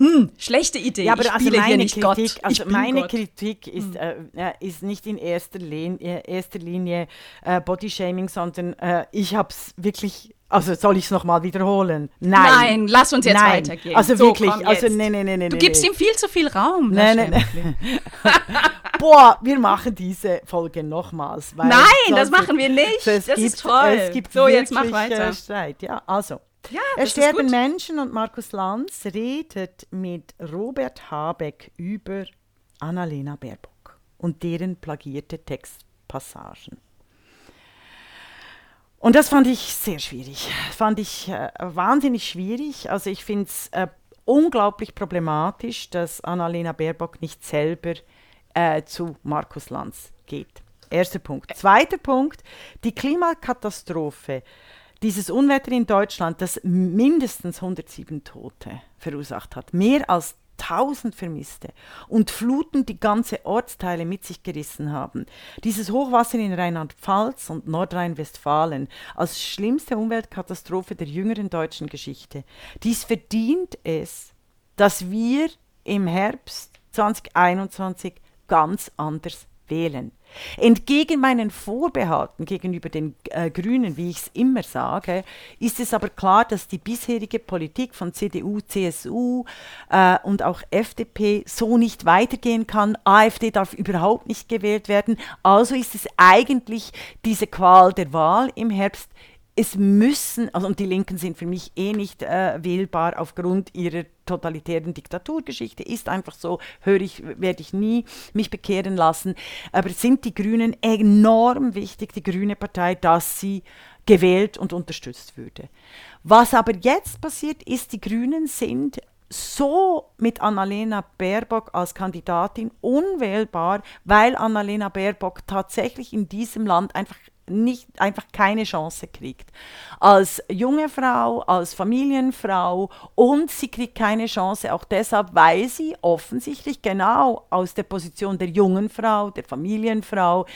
hm, schlechte Idee. Ja, aber ich also meine Kritik, Gott. Also meine Gott. Kritik ist, hm. äh, ist nicht in erster Linie, erster Linie äh, Bodyshaming, sondern äh, ich habe es wirklich also soll ich es nochmal wiederholen? Nein. Nein, lass uns jetzt Nein. weitergehen. Also so, wirklich, also nee, nee, nee, nee. Du gibst ihm viel zu viel Raum. Nein, nein, nein. Boah, wir machen diese Folge nochmals. Nein, das machen wir nicht. Das gibt, ist toll. Es gibt so, jetzt mach weiter. Streit. Ja, also. Ja, es sterben Menschen und Markus Lanz redet mit Robert Habeck über Annalena Baerbock und deren plagierte Textpassagen. Und das fand ich sehr schwierig. Fand ich äh, wahnsinnig schwierig. Also ich finde es äh, unglaublich problematisch, dass Annalena Baerbock nicht selber äh, zu Markus Lanz geht. Erster Punkt. Zweiter Punkt, die Klimakatastrophe, dieses Unwetter in Deutschland, das mindestens 107 Tote verursacht hat, mehr als 1000 Vermisste und Fluten die ganze Ortsteile mit sich gerissen haben. Dieses Hochwasser in Rheinland-Pfalz und Nordrhein-Westfalen als schlimmste Umweltkatastrophe der jüngeren deutschen Geschichte. Dies verdient es, dass wir im Herbst 2021 ganz anders wählen. Entgegen meinen Vorbehalten gegenüber den äh, Grünen, wie ich es immer sage, ist es aber klar, dass die bisherige Politik von CDU, CSU äh, und auch FDP so nicht weitergehen kann. AfD darf überhaupt nicht gewählt werden. Also ist es eigentlich diese Qual der Wahl im Herbst es müssen, also und die Linken sind für mich eh nicht äh, wählbar aufgrund ihrer totalitären Diktaturgeschichte, ist einfach so, höre ich, werde ich nie mich bekehren lassen. Aber sind die Grünen enorm wichtig, die Grüne Partei, dass sie gewählt und unterstützt würde. Was aber jetzt passiert, ist, die Grünen sind so mit Annalena Baerbock als Kandidatin unwählbar, weil Annalena Baerbock tatsächlich in diesem Land einfach nicht einfach keine Chance kriegt. Als junge Frau, als Familienfrau und sie kriegt keine Chance auch deshalb, weil sie offensichtlich genau aus der Position der jungen Frau, der Familienfrau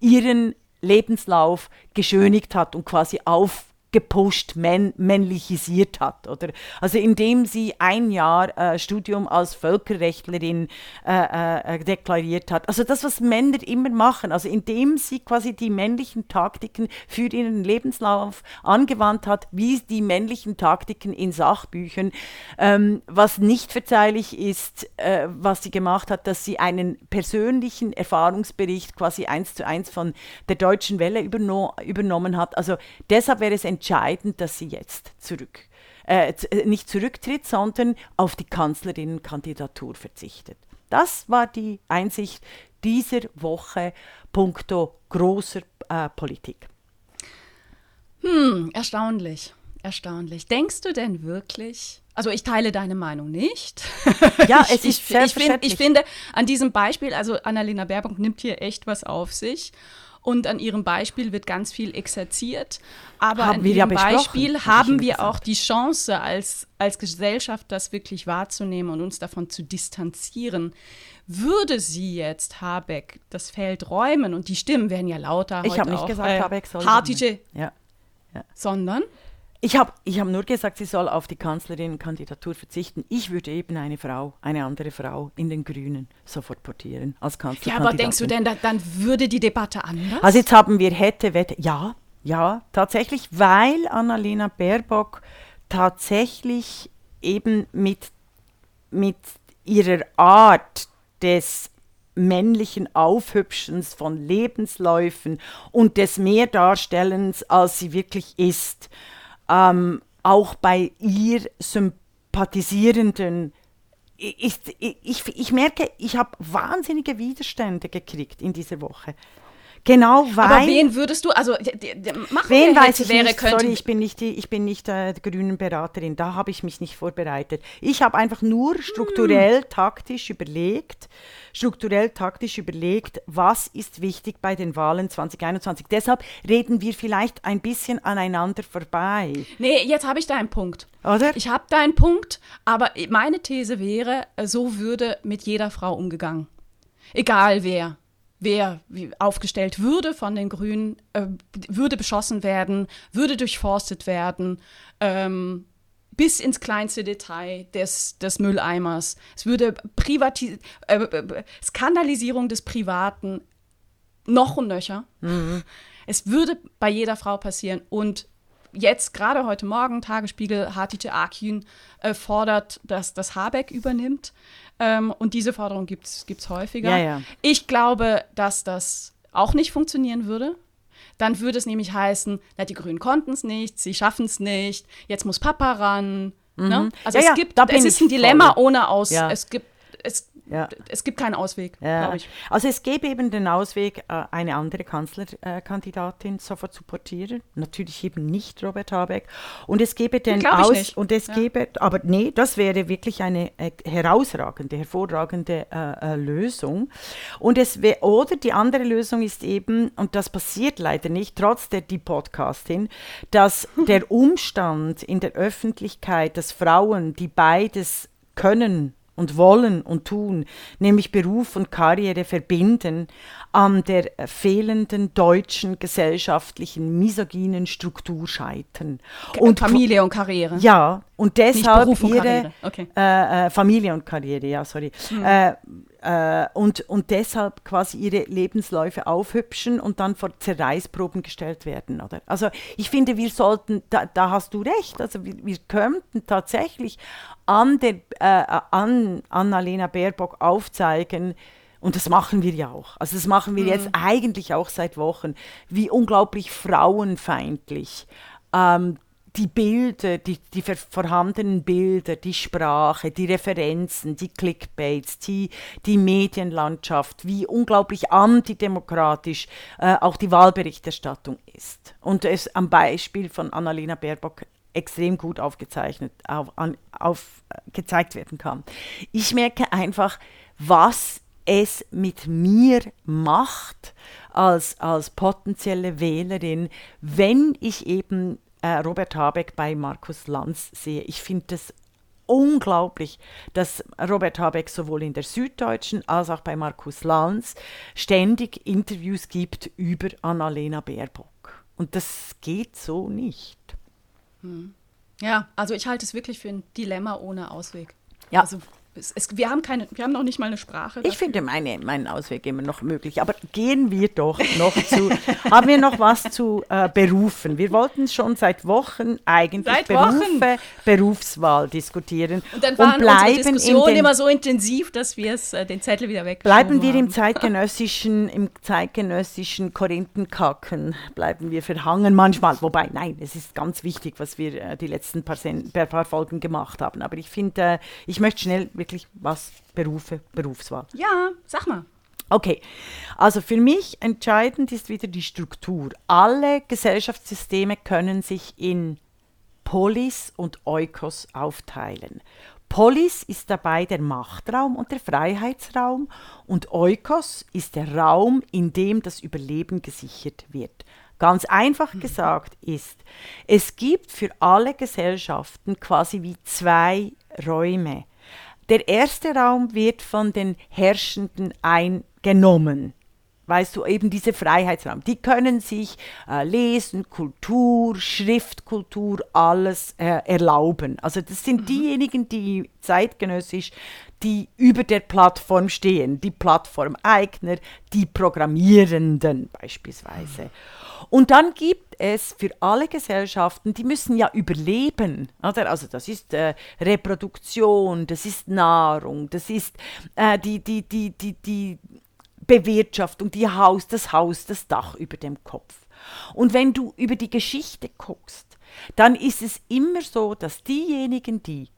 ihren Lebenslauf geschönigt hat und quasi auf gepusht, männ männlichisiert hat. Oder? Also indem sie ein Jahr äh, Studium als Völkerrechtlerin äh, äh, deklariert hat. Also das, was Männer immer machen, also indem sie quasi die männlichen Taktiken für ihren Lebenslauf angewandt hat, wie die männlichen Taktiken in Sachbüchern. Ähm, was nicht verzeihlich ist, äh, was sie gemacht hat, dass sie einen persönlichen Erfahrungsbericht quasi eins zu eins von der Deutschen Welle überno übernommen hat. Also deshalb wäre es entscheidend, dass sie jetzt zurück, äh, äh, nicht zurücktritt, sondern auf die Kanzlerinnenkandidatur verzichtet. Das war die Einsicht dieser Woche puncto großer äh, Politik. Hm, erstaunlich, erstaunlich. Denkst du denn wirklich, also ich teile deine Meinung nicht. Ja, es ist ich, ich, find, ich finde an diesem Beispiel, also Annalena Baerbock nimmt hier echt was auf sich und an ihrem Beispiel wird ganz viel exerziert. Aber haben an ihrem Beispiel haben wir gesagt. auch die Chance, als, als Gesellschaft das wirklich wahrzunehmen und uns davon zu distanzieren. Würde sie jetzt Habeck das Feld räumen und die Stimmen werden ja lauter. Ich habe nicht auch, gesagt, äh, Habeck soll. Hartige, ja. ja. Sondern? Ich habe ich hab nur gesagt, sie soll auf die Kanzlerinnenkandidatur verzichten. Ich würde eben eine Frau, eine andere Frau in den Grünen sofort portieren als Kanzlerin. Ja, aber denkst du denn, da, dann würde die Debatte anders? Also jetzt haben wir hätte, wette, ja, ja, tatsächlich, weil Annalena Baerbock tatsächlich eben mit, mit ihrer Art des männlichen Aufhübschens von Lebensläufen und des Mehrdarstellens, als sie wirklich ist, ähm, auch bei ihr sympathisierenden ist, ich, ich merke, ich habe wahnsinnige Widerstände gekriegt in dieser Woche. Genau, weil. Aber wen würdest du, also machen wen weiß ich wäre, nicht, sorry, ich bin nicht die, ich bin nicht äh, grünen Beraterin, da habe ich mich nicht vorbereitet. Ich habe einfach nur strukturell, hm. taktisch überlegt, strukturell, taktisch überlegt, was ist wichtig bei den Wahlen 2021. Deshalb reden wir vielleicht ein bisschen aneinander vorbei. Nee, jetzt habe ich da einen Punkt. Oder? Ich habe da einen Punkt, aber meine These wäre, so würde mit jeder Frau umgegangen. Egal wer wer aufgestellt würde von den Grünen, äh, würde beschossen werden, würde durchforstet werden, ähm, bis ins kleinste Detail des, des Mülleimers. Es würde Privatis äh, äh, Skandalisierung des Privaten noch und nöcher. Mhm. Es würde bei jeder Frau passieren. Und jetzt, gerade heute Morgen, Tagesspiegel, Hatice Akün äh, fordert, dass das Habeck übernimmt. Ähm, und diese Forderung gibt es häufiger. Ja, ja. Ich glaube, dass das auch nicht funktionieren würde. Dann würde es nämlich heißen, na, die Grünen konnten es nicht, sie schaffen es nicht, jetzt muss Papa ran. Ne? Mhm. Ne? Also ja, es gibt, es ist ein Dilemma voll. ohne Aus. Es gibt, es ja. Es gibt keinen Ausweg, ja. glaube ich. Also es gäbe eben den Ausweg, äh, eine andere Kanzlerkandidatin sofort zu portieren. Natürlich eben nicht Robert Habeck. Und es gäbe den Aus und es ja. gäbe, aber nee, das wäre wirklich eine äh, herausragende, hervorragende äh, äh, Lösung. Und es wäre, oder die andere Lösung ist eben, und das passiert leider nicht, trotz der die Podcastin, dass der Umstand in der Öffentlichkeit, dass Frauen, die beides können, und wollen und tun, nämlich Beruf und Karriere verbinden, an der fehlenden deutschen gesellschaftlichen misogynen Struktur scheitern. Und Familie und Karriere. Ja, und deshalb ihre okay. äh, äh, Familie und Karriere, ja, sorry. Mhm. Äh, äh, und, und deshalb quasi ihre Lebensläufe aufhübschen und dann vor Zerreißproben gestellt werden. Oder? Also ich finde, wir sollten, da, da hast du recht, also wir, wir könnten tatsächlich an, der, äh, an Annalena Baerbock aufzeigen, und das machen wir ja auch. Also das machen wir mhm. jetzt eigentlich auch seit Wochen, wie unglaublich frauenfeindlich ähm, die Bilder, die, die vorhandenen Bilder, die Sprache, die Referenzen, die Clickbaits, die, die Medienlandschaft, wie unglaublich antidemokratisch äh, auch die Wahlberichterstattung ist. Und es am Beispiel von Annalena Baerbock extrem gut aufgezeichnet, auf, auf, gezeigt werden kann. Ich merke einfach, was es mit mir macht als, als potenzielle Wählerin, wenn ich eben äh, Robert Habeck bei Markus Lanz sehe. Ich finde das unglaublich, dass Robert Habeck sowohl in der Süddeutschen als auch bei Markus Lanz ständig Interviews gibt über Annalena Baerbock. Und das geht so nicht. Hm. Ja, also ich halte es wirklich für ein Dilemma ohne Ausweg. Ja. Also es, es, wir, haben keine, wir haben noch nicht mal eine Sprache. Dafür. Ich finde meine, meinen Ausweg immer noch möglich. Aber gehen wir doch noch zu, haben wir noch was zu äh, Berufen? Wir wollten schon seit Wochen eigentlich seit Berufe, Wochen. Berufswahl diskutieren. Und dann waren und bleiben unsere Diskussionen immer so intensiv, dass wir es äh, den Zettel wieder weg Bleiben wir im zeitgenössischen, im zeitgenössischen Korinthenkacken, bleiben wir verhangen manchmal. Wobei, nein, es ist ganz wichtig, was wir äh, die letzten paar, paar, Folgen gemacht haben. Aber ich finde, äh, ich möchte schnell wirklich was Berufe, Berufswahl. Ja, sag mal. Okay, also für mich entscheidend ist wieder die Struktur. Alle Gesellschaftssysteme können sich in Polis und Eukos aufteilen. Polis ist dabei der Machtraum und der Freiheitsraum und Eukos ist der Raum, in dem das Überleben gesichert wird. Ganz einfach mhm. gesagt ist, es gibt für alle Gesellschaften quasi wie zwei Räume. Der erste Raum wird von den Herrschenden eingenommen. Weißt du, eben diese Freiheitsraum. Die können sich äh, Lesen, Kultur, Schriftkultur, alles äh, erlauben. Also das sind mhm. diejenigen, die zeitgenössisch, die über der Plattform stehen. Die Plattformeigner, die Programmierenden beispielsweise. Mhm. Und dann gibt es für alle Gesellschaften, die müssen ja überleben. Oder? Also das ist äh, Reproduktion, das ist Nahrung, das ist äh, die, die, die, die, die Bewirtschaftung, die Haus, das Haus, das Dach über dem Kopf. Und wenn du über die Geschichte guckst, dann ist es immer so, dass diejenigen, die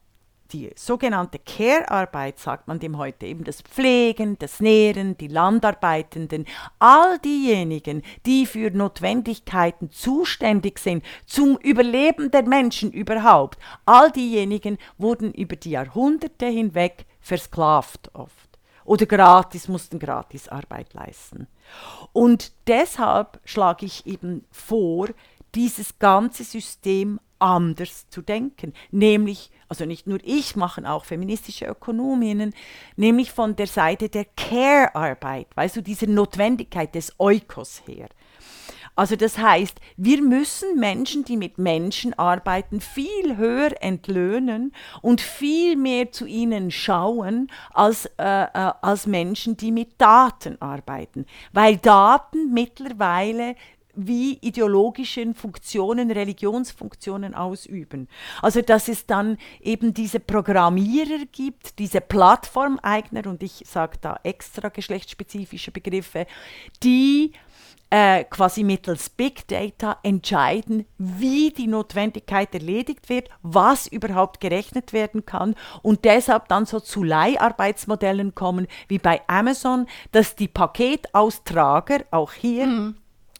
die sogenannte Care-Arbeit, sagt man dem heute eben, das Pflegen, das Nähren, die Landarbeitenden, all diejenigen, die für Notwendigkeiten zuständig sind, zum Überleben der Menschen überhaupt, all diejenigen wurden über die Jahrhunderte hinweg versklavt oft oder gratis, mussten gratis Arbeit leisten. Und deshalb schlage ich eben vor, dieses ganze System anders zu denken, nämlich also nicht nur ich, machen auch feministische Ökonominnen, nämlich von der Seite der Care-Arbeit, weißt du, diese Notwendigkeit des Eukos her. Also das heißt, wir müssen Menschen, die mit Menschen arbeiten, viel höher entlöhnen und viel mehr zu ihnen schauen als, äh, äh, als Menschen, die mit Daten arbeiten. Weil Daten mittlerweile wie ideologischen Funktionen, Religionsfunktionen ausüben. Also dass es dann eben diese Programmierer gibt, diese Plattformeigner, und ich sage da extra geschlechtsspezifische Begriffe, die äh, quasi mittels Big Data entscheiden, wie die Notwendigkeit erledigt wird, was überhaupt gerechnet werden kann und deshalb dann so zu Leiharbeitsmodellen kommen wie bei Amazon, dass die Paketaustrager auch hier mhm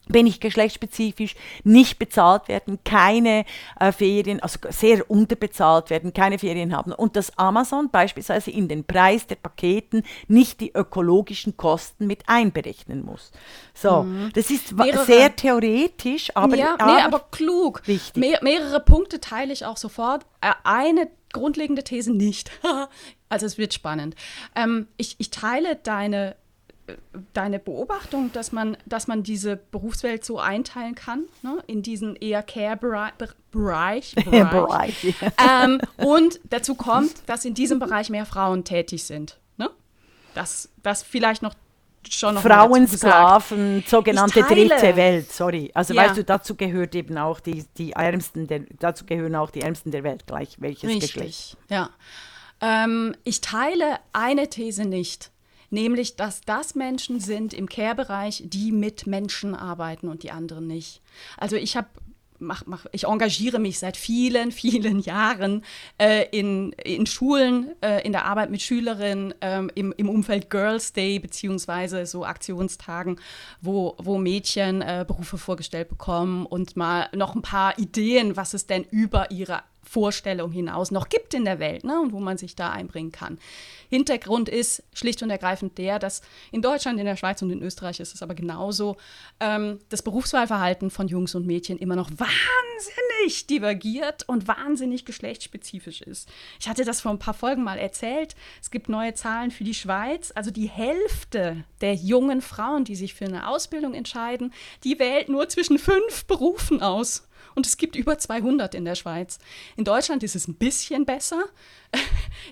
bin ich geschlechtsspezifisch, nicht bezahlt werden, keine äh, Ferien, also sehr unterbezahlt werden, keine Ferien haben und dass Amazon beispielsweise in den Preis der Paketen nicht die ökologischen Kosten mit einberechnen muss. So, mhm. das ist mehrere, sehr theoretisch, aber, ja, aber, nee, aber klug. Wichtig. Mehr, mehrere Punkte teile ich auch sofort. Äh, eine grundlegende These nicht. also es wird spannend. Ähm, ich, ich teile deine deine Beobachtung, dass man, dass man diese Berufswelt so einteilen kann, ne, in diesen eher Care-Bereich. Ähm, und dazu kommt, dass in diesem Bereich mehr Frauen tätig sind. Ne? Das, das vielleicht noch schon noch Frauensklaven, sogenannte dritte Welt, sorry. Also ja. weißt du, dazu gehört eben auch die, die Ärmsten, der, dazu gehören auch die Ärmsten der Welt, gleich welches Richtig. Geschlecht. Ja. Ähm, ich teile eine These nicht nämlich dass das Menschen sind im Care-Bereich, die mit Menschen arbeiten und die anderen nicht. Also ich habe mach, mach, ich engagiere mich seit vielen, vielen Jahren äh, in, in Schulen, äh, in der Arbeit mit Schülerinnen, ähm, im, im Umfeld Girls Day, beziehungsweise so Aktionstagen, wo, wo Mädchen äh, Berufe vorgestellt bekommen und mal noch ein paar Ideen, was es denn über ihre Vorstellung hinaus noch gibt in der Welt ne, und wo man sich da einbringen kann. Hintergrund ist schlicht und ergreifend der, dass in Deutschland, in der Schweiz und in Österreich ist es aber genauso, ähm, das Berufswahlverhalten von Jungs und Mädchen immer noch wahnsinnig divergiert und wahnsinnig geschlechtsspezifisch ist. Ich hatte das vor ein paar Folgen mal erzählt. Es gibt neue Zahlen für die Schweiz. Also die Hälfte der jungen Frauen, die sich für eine Ausbildung entscheiden, die wählt nur zwischen fünf Berufen aus und es gibt über 200 in der Schweiz. In Deutschland ist es ein bisschen besser.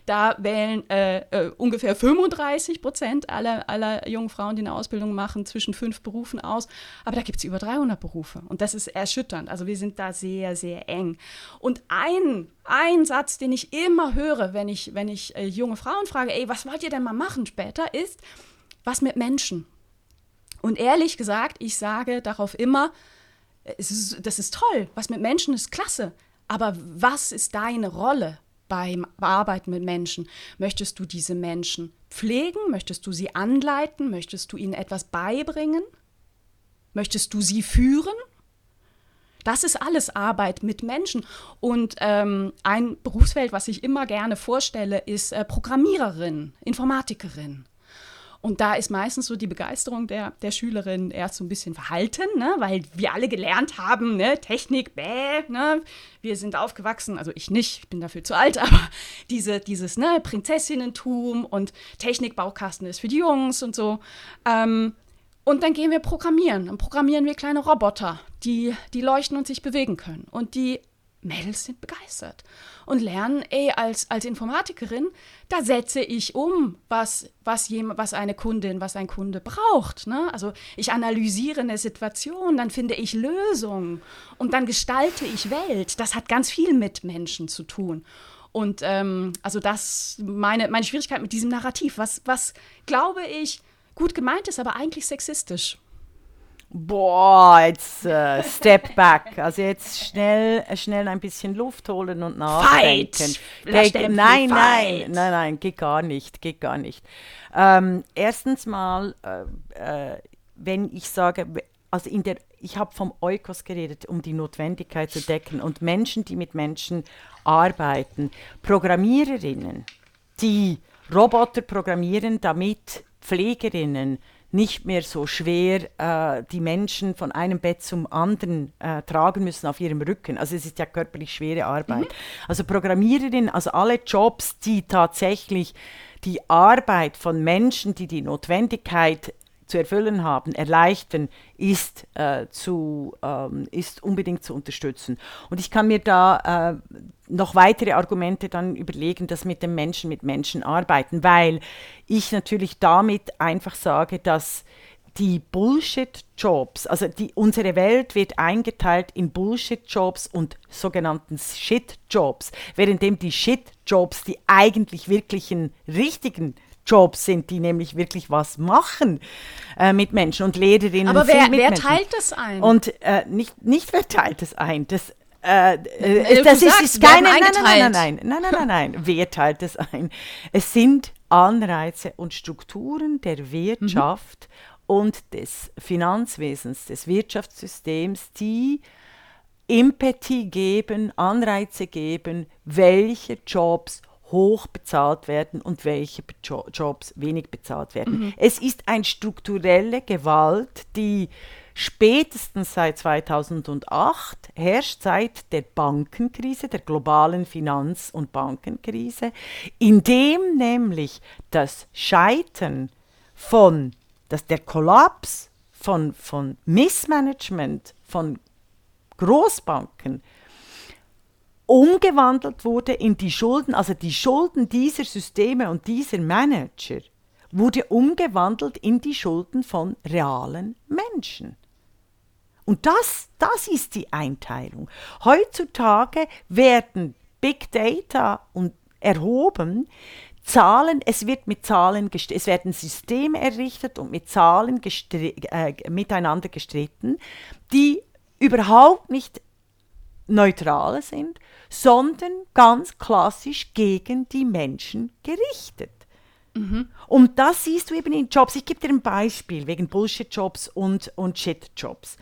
Da wählen äh, äh, ungefähr 35 Prozent aller, aller jungen Frauen, die eine Ausbildung machen, zwischen fünf Berufen aus. Aber da gibt es über 300 Berufe. Und das ist erschütternd. Also wir sind da sehr, sehr eng. Und ein, ein Satz, den ich immer höre, wenn ich, wenn ich äh, junge Frauen frage, ey, was wollt ihr denn mal machen später, ist, was mit Menschen? Und ehrlich gesagt, ich sage darauf immer, ist, das ist toll, was mit Menschen ist klasse. Aber was ist deine Rolle beim Arbeiten mit Menschen? Möchtest du diese Menschen pflegen? Möchtest du sie anleiten? Möchtest du ihnen etwas beibringen? Möchtest du sie führen? Das ist alles Arbeit mit Menschen. Und ähm, ein Berufsfeld, was ich immer gerne vorstelle, ist äh, Programmiererin, Informatikerin. Und da ist meistens so die Begeisterung der, der Schülerin erst so ein bisschen verhalten, ne? weil wir alle gelernt haben, ne? Technik, bäh, ne? wir sind aufgewachsen, also ich nicht, ich bin dafür zu alt, aber diese, dieses ne? Prinzessinnentum und Technikbaukasten ist für die Jungs und so. Ähm, und dann gehen wir programmieren. Dann programmieren wir kleine Roboter, die, die leuchten und sich bewegen können. Und die Mädels sind begeistert und lernen, ey, als, als Informatikerin, da setze ich um, was, was, jem, was eine Kundin, was ein Kunde braucht. Ne? Also ich analysiere eine Situation, dann finde ich Lösungen und dann gestalte ich Welt. Das hat ganz viel mit Menschen zu tun. Und ähm, also das, meine, meine Schwierigkeit mit diesem Narrativ, was, was glaube ich gut gemeint ist, aber eigentlich sexistisch. Boah, jetzt uh, Step back. Also jetzt schnell, schnell ein bisschen Luft holen und nachdenken. Fight! Denk, nein, nein, nein, nein, geht gar nicht, geht gar nicht. Ähm, erstens mal, äh, äh, wenn ich sage, also in der, ich habe vom Eukos geredet, um die Notwendigkeit zu decken und Menschen, die mit Menschen arbeiten, Programmiererinnen, die Roboter programmieren, damit Pflegerinnen nicht mehr so schwer äh, die Menschen von einem Bett zum anderen äh, tragen müssen auf ihrem Rücken. Also es ist ja körperlich schwere Arbeit. Mhm. Also Programmiererin, also alle Jobs, die tatsächlich die Arbeit von Menschen, die die Notwendigkeit zu erfüllen haben, erleichtern, ist, äh, zu, ähm, ist unbedingt zu unterstützen. Und ich kann mir da äh, noch weitere Argumente dann überlegen, dass mit dem Menschen mit Menschen arbeiten, weil ich natürlich damit einfach sage, dass die Bullshit-Jobs, also die, unsere Welt wird eingeteilt in Bullshit-Jobs und sogenannten Shit-Jobs, währenddem die Shit-Jobs die eigentlich wirklichen richtigen Jobs sind, die nämlich wirklich was machen äh, mit Menschen und Lehrerinnen. Aber wer, wer teilt das ein? Und äh, nicht, nicht wer teilt das ein? Das, äh, äh das ist, sagst, ist keine. Nein nein nein, nein, nein, nein, nein, nein, nein. Wer teilt das ein? Es sind Anreize und Strukturen der Wirtschaft mhm. und des Finanzwesens, des Wirtschaftssystems, die Empathie geben, Anreize geben, welche Jobs hoch bezahlt werden und welche Jobs wenig bezahlt werden. Mhm. Es ist eine strukturelle Gewalt, die spätestens seit 2008 herrscht, seit der Bankenkrise, der globalen Finanz- und Bankenkrise, in dem nämlich das Scheitern von, dass der Kollaps von, von Missmanagement von Großbanken umgewandelt wurde in die Schulden, also die Schulden dieser Systeme und dieser Manager, wurde umgewandelt in die Schulden von realen Menschen. Und das, das ist die Einteilung. Heutzutage werden Big Data und erhoben, Zahlen, es wird mit Zahlen, es werden Systeme errichtet und mit Zahlen gestri äh, miteinander gestritten, die überhaupt nicht neutral sind, sondern ganz klassisch gegen die Menschen gerichtet. Mhm. Und das siehst du eben in Jobs. Ich gebe dir ein Beispiel wegen Bullshit-Jobs und, und Shit-Jobs.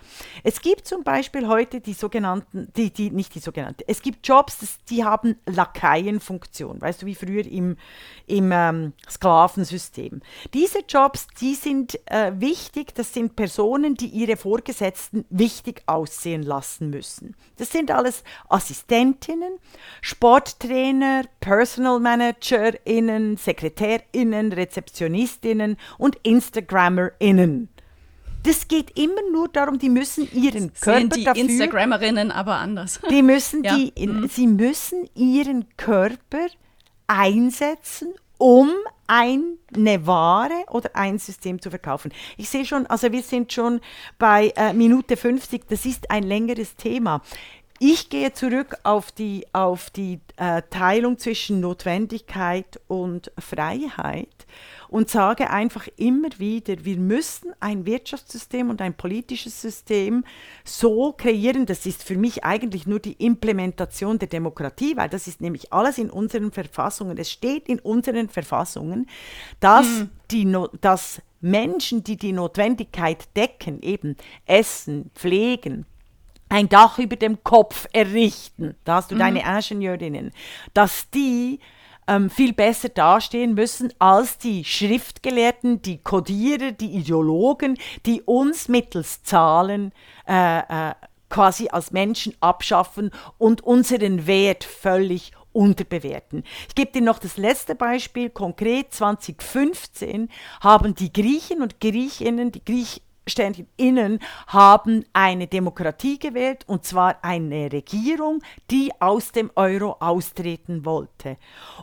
Es gibt zum Beispiel heute die sogenannten, die, die, nicht die sogenannten, es gibt Jobs, die haben Lakaienfunktion, weißt du, wie früher im, im ähm, Sklavensystem. Diese Jobs, die sind äh, wichtig, das sind Personen, die ihre Vorgesetzten wichtig aussehen lassen müssen. Das sind alles Assistentinnen, Sporttrainer, Personal ManagerInnen, SekretärInnen, Freundinnen, Rezeptionistinnen und Instagrammerinnen. Das geht immer nur darum, die müssen ihren Körper sehen die dafür, Instagrammerinnen aber anders. Die müssen ja. die, mhm. sie müssen ihren Körper einsetzen, um eine Ware oder ein System zu verkaufen. Ich sehe schon, also wir sind schon bei äh, Minute 50, das ist ein längeres Thema. Ich gehe zurück auf die, auf die äh, Teilung zwischen Notwendigkeit und Freiheit und sage einfach immer wieder, wir müssen ein Wirtschaftssystem und ein politisches System so kreieren, das ist für mich eigentlich nur die Implementation der Demokratie, weil das ist nämlich alles in unseren Verfassungen, es steht in unseren Verfassungen, dass, mhm. die no dass Menschen, die die Notwendigkeit decken, eben Essen, Pflegen, ein Dach über dem Kopf errichten, da hast du mhm. deine Ingenieurinnen, dass die ähm, viel besser dastehen müssen als die Schriftgelehrten, die Kodierer, die Ideologen, die uns mittels Zahlen äh, äh, quasi als Menschen abschaffen und unseren Wert völlig unterbewerten. Ich gebe dir noch das letzte Beispiel. Konkret 2015 haben die Griechen und Griechinnen, die Griech innen haben eine Demokratie gewählt, und zwar eine Regierung, die aus dem Euro austreten wollte.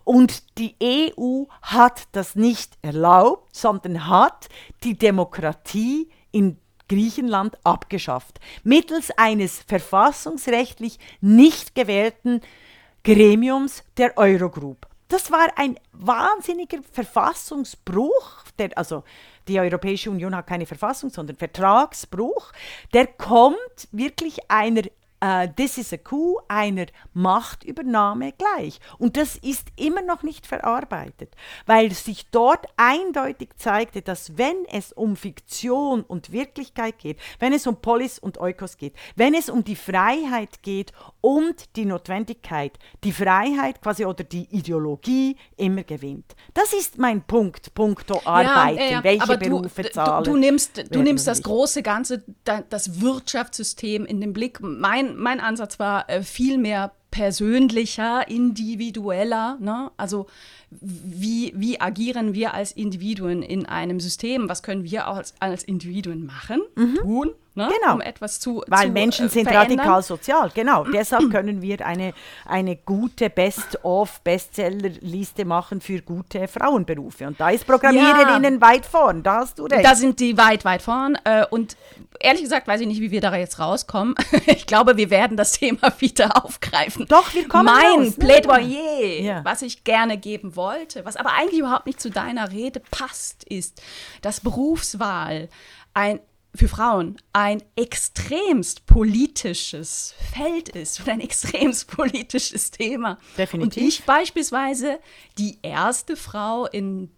Und die EU hat das nicht erlaubt, sondern hat die Demokratie in Griechenland abgeschafft, mittels eines verfassungsrechtlich nicht gewählten Gremiums der Eurogroup. Das war ein wahnsinniger Verfassungsbruch, der, also die Europäische Union hat keine Verfassung, sondern Vertragsbruch, der kommt wirklich einer äh, this is a coup einer Machtübernahme gleich. Und das ist immer noch nicht verarbeitet, weil sich dort eindeutig zeigte, dass wenn es um Fiktion und Wirklichkeit geht, wenn es um Polis und Eukos geht, wenn es um die Freiheit geht und die Notwendigkeit, die Freiheit quasi oder die Ideologie immer gewinnt. Das ist mein Punkt, punkto Arbeiten, ja, ja, welche Berufe du, zahlen. Du, du nimmst, du nimmst das große Ganze, das Wirtschaftssystem in den Blick. Mein mein, Ansatz war äh, viel mehr persönlicher, individueller. Ne? Also wie, wie agieren wir als Individuen in einem System? Was können wir als, als Individuen machen, mhm. tun? Ne? Genau. um etwas zu Weil zu, Menschen äh, sind verändern. radikal sozial, genau. Deshalb können wir eine, eine gute Best-of Bestseller-Liste machen für gute Frauenberufe. Und da ist Programmiererinnen ja. weit vorn, da hast du recht. Da sind die weit, weit vorn. Äh, und ehrlich gesagt weiß ich nicht, wie wir da jetzt rauskommen. ich glaube, wir werden das Thema wieder aufgreifen. Doch, wir kommen Mein raus. Plädoyer, ja. was ich gerne geben wollte, was aber eigentlich überhaupt nicht zu deiner Rede passt, ist, dass Berufswahl ein für Frauen ein extremst politisches Feld ist und ein extremst politisches Thema. Definitiv. Und ich beispielsweise die erste Frau in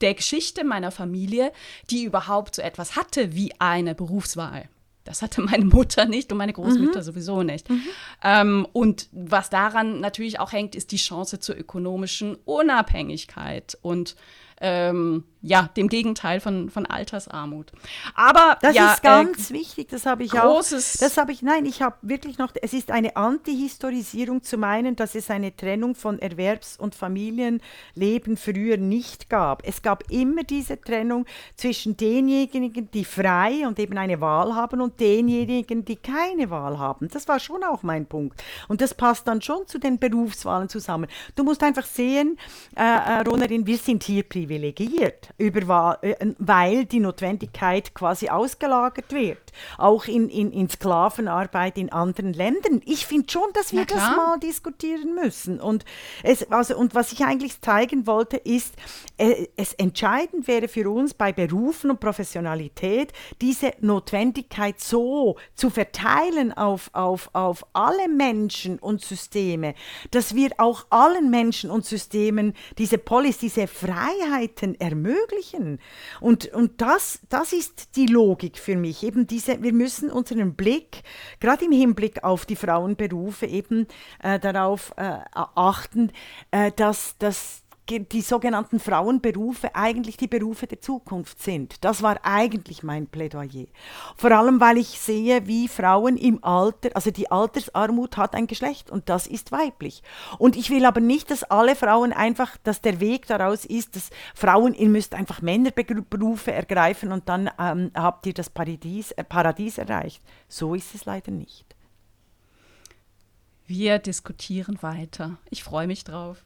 der Geschichte meiner Familie, die überhaupt so etwas hatte wie eine Berufswahl. Das hatte meine Mutter nicht und meine Großmutter mhm. sowieso nicht. Mhm. Ähm, und was daran natürlich auch hängt, ist die Chance zur ökonomischen Unabhängigkeit und ähm, ja, dem Gegenteil von, von Altersarmut. Aber das ja, ist ganz äh, wichtig, das habe ich großes auch. Das habe ich, nein, ich habe wirklich noch, es ist eine Antihistorisierung zu meinen, dass es eine Trennung von Erwerbs- und Familienleben früher nicht gab. Es gab immer diese Trennung zwischen denjenigen, die frei und eben eine Wahl haben und denjenigen, die keine Wahl haben. Das war schon auch mein Punkt. Und das passt dann schon zu den Berufswahlen zusammen. Du musst einfach sehen, äh, äh Ronerin, wir sind hier privilegiert, über, äh, weil die Notwendigkeit quasi ausgelagert wird, auch in, in, in Sklavenarbeit in anderen Ländern. Ich finde schon, dass wir das mal diskutieren müssen. Und, es, also, und was ich eigentlich zeigen wollte, ist, äh, es entscheidend wäre für uns bei Berufen und Professionalität, diese Notwendigkeit so zu verteilen auf, auf, auf alle Menschen und Systeme, dass wir auch allen Menschen und Systemen diese Policy, diese Freiheiten ermöglichen. Und, und das, das ist die Logik für mich. Eben diese, wir müssen unseren Blick, gerade im Hinblick auf die Frauenberufe, eben äh, darauf äh, achten, äh, dass, dass die sogenannten Frauenberufe eigentlich die Berufe der Zukunft sind. Das war eigentlich mein Plädoyer. Vor allem, weil ich sehe, wie Frauen im Alter, also die Altersarmut hat ein Geschlecht und das ist weiblich. Und ich will aber nicht, dass alle Frauen einfach, dass der Weg daraus ist, dass Frauen, ihr müsst einfach Männerberufe ergreifen und dann ähm, habt ihr das Paradies, äh, Paradies erreicht. So ist es leider nicht. Wir diskutieren weiter. Ich freue mich drauf.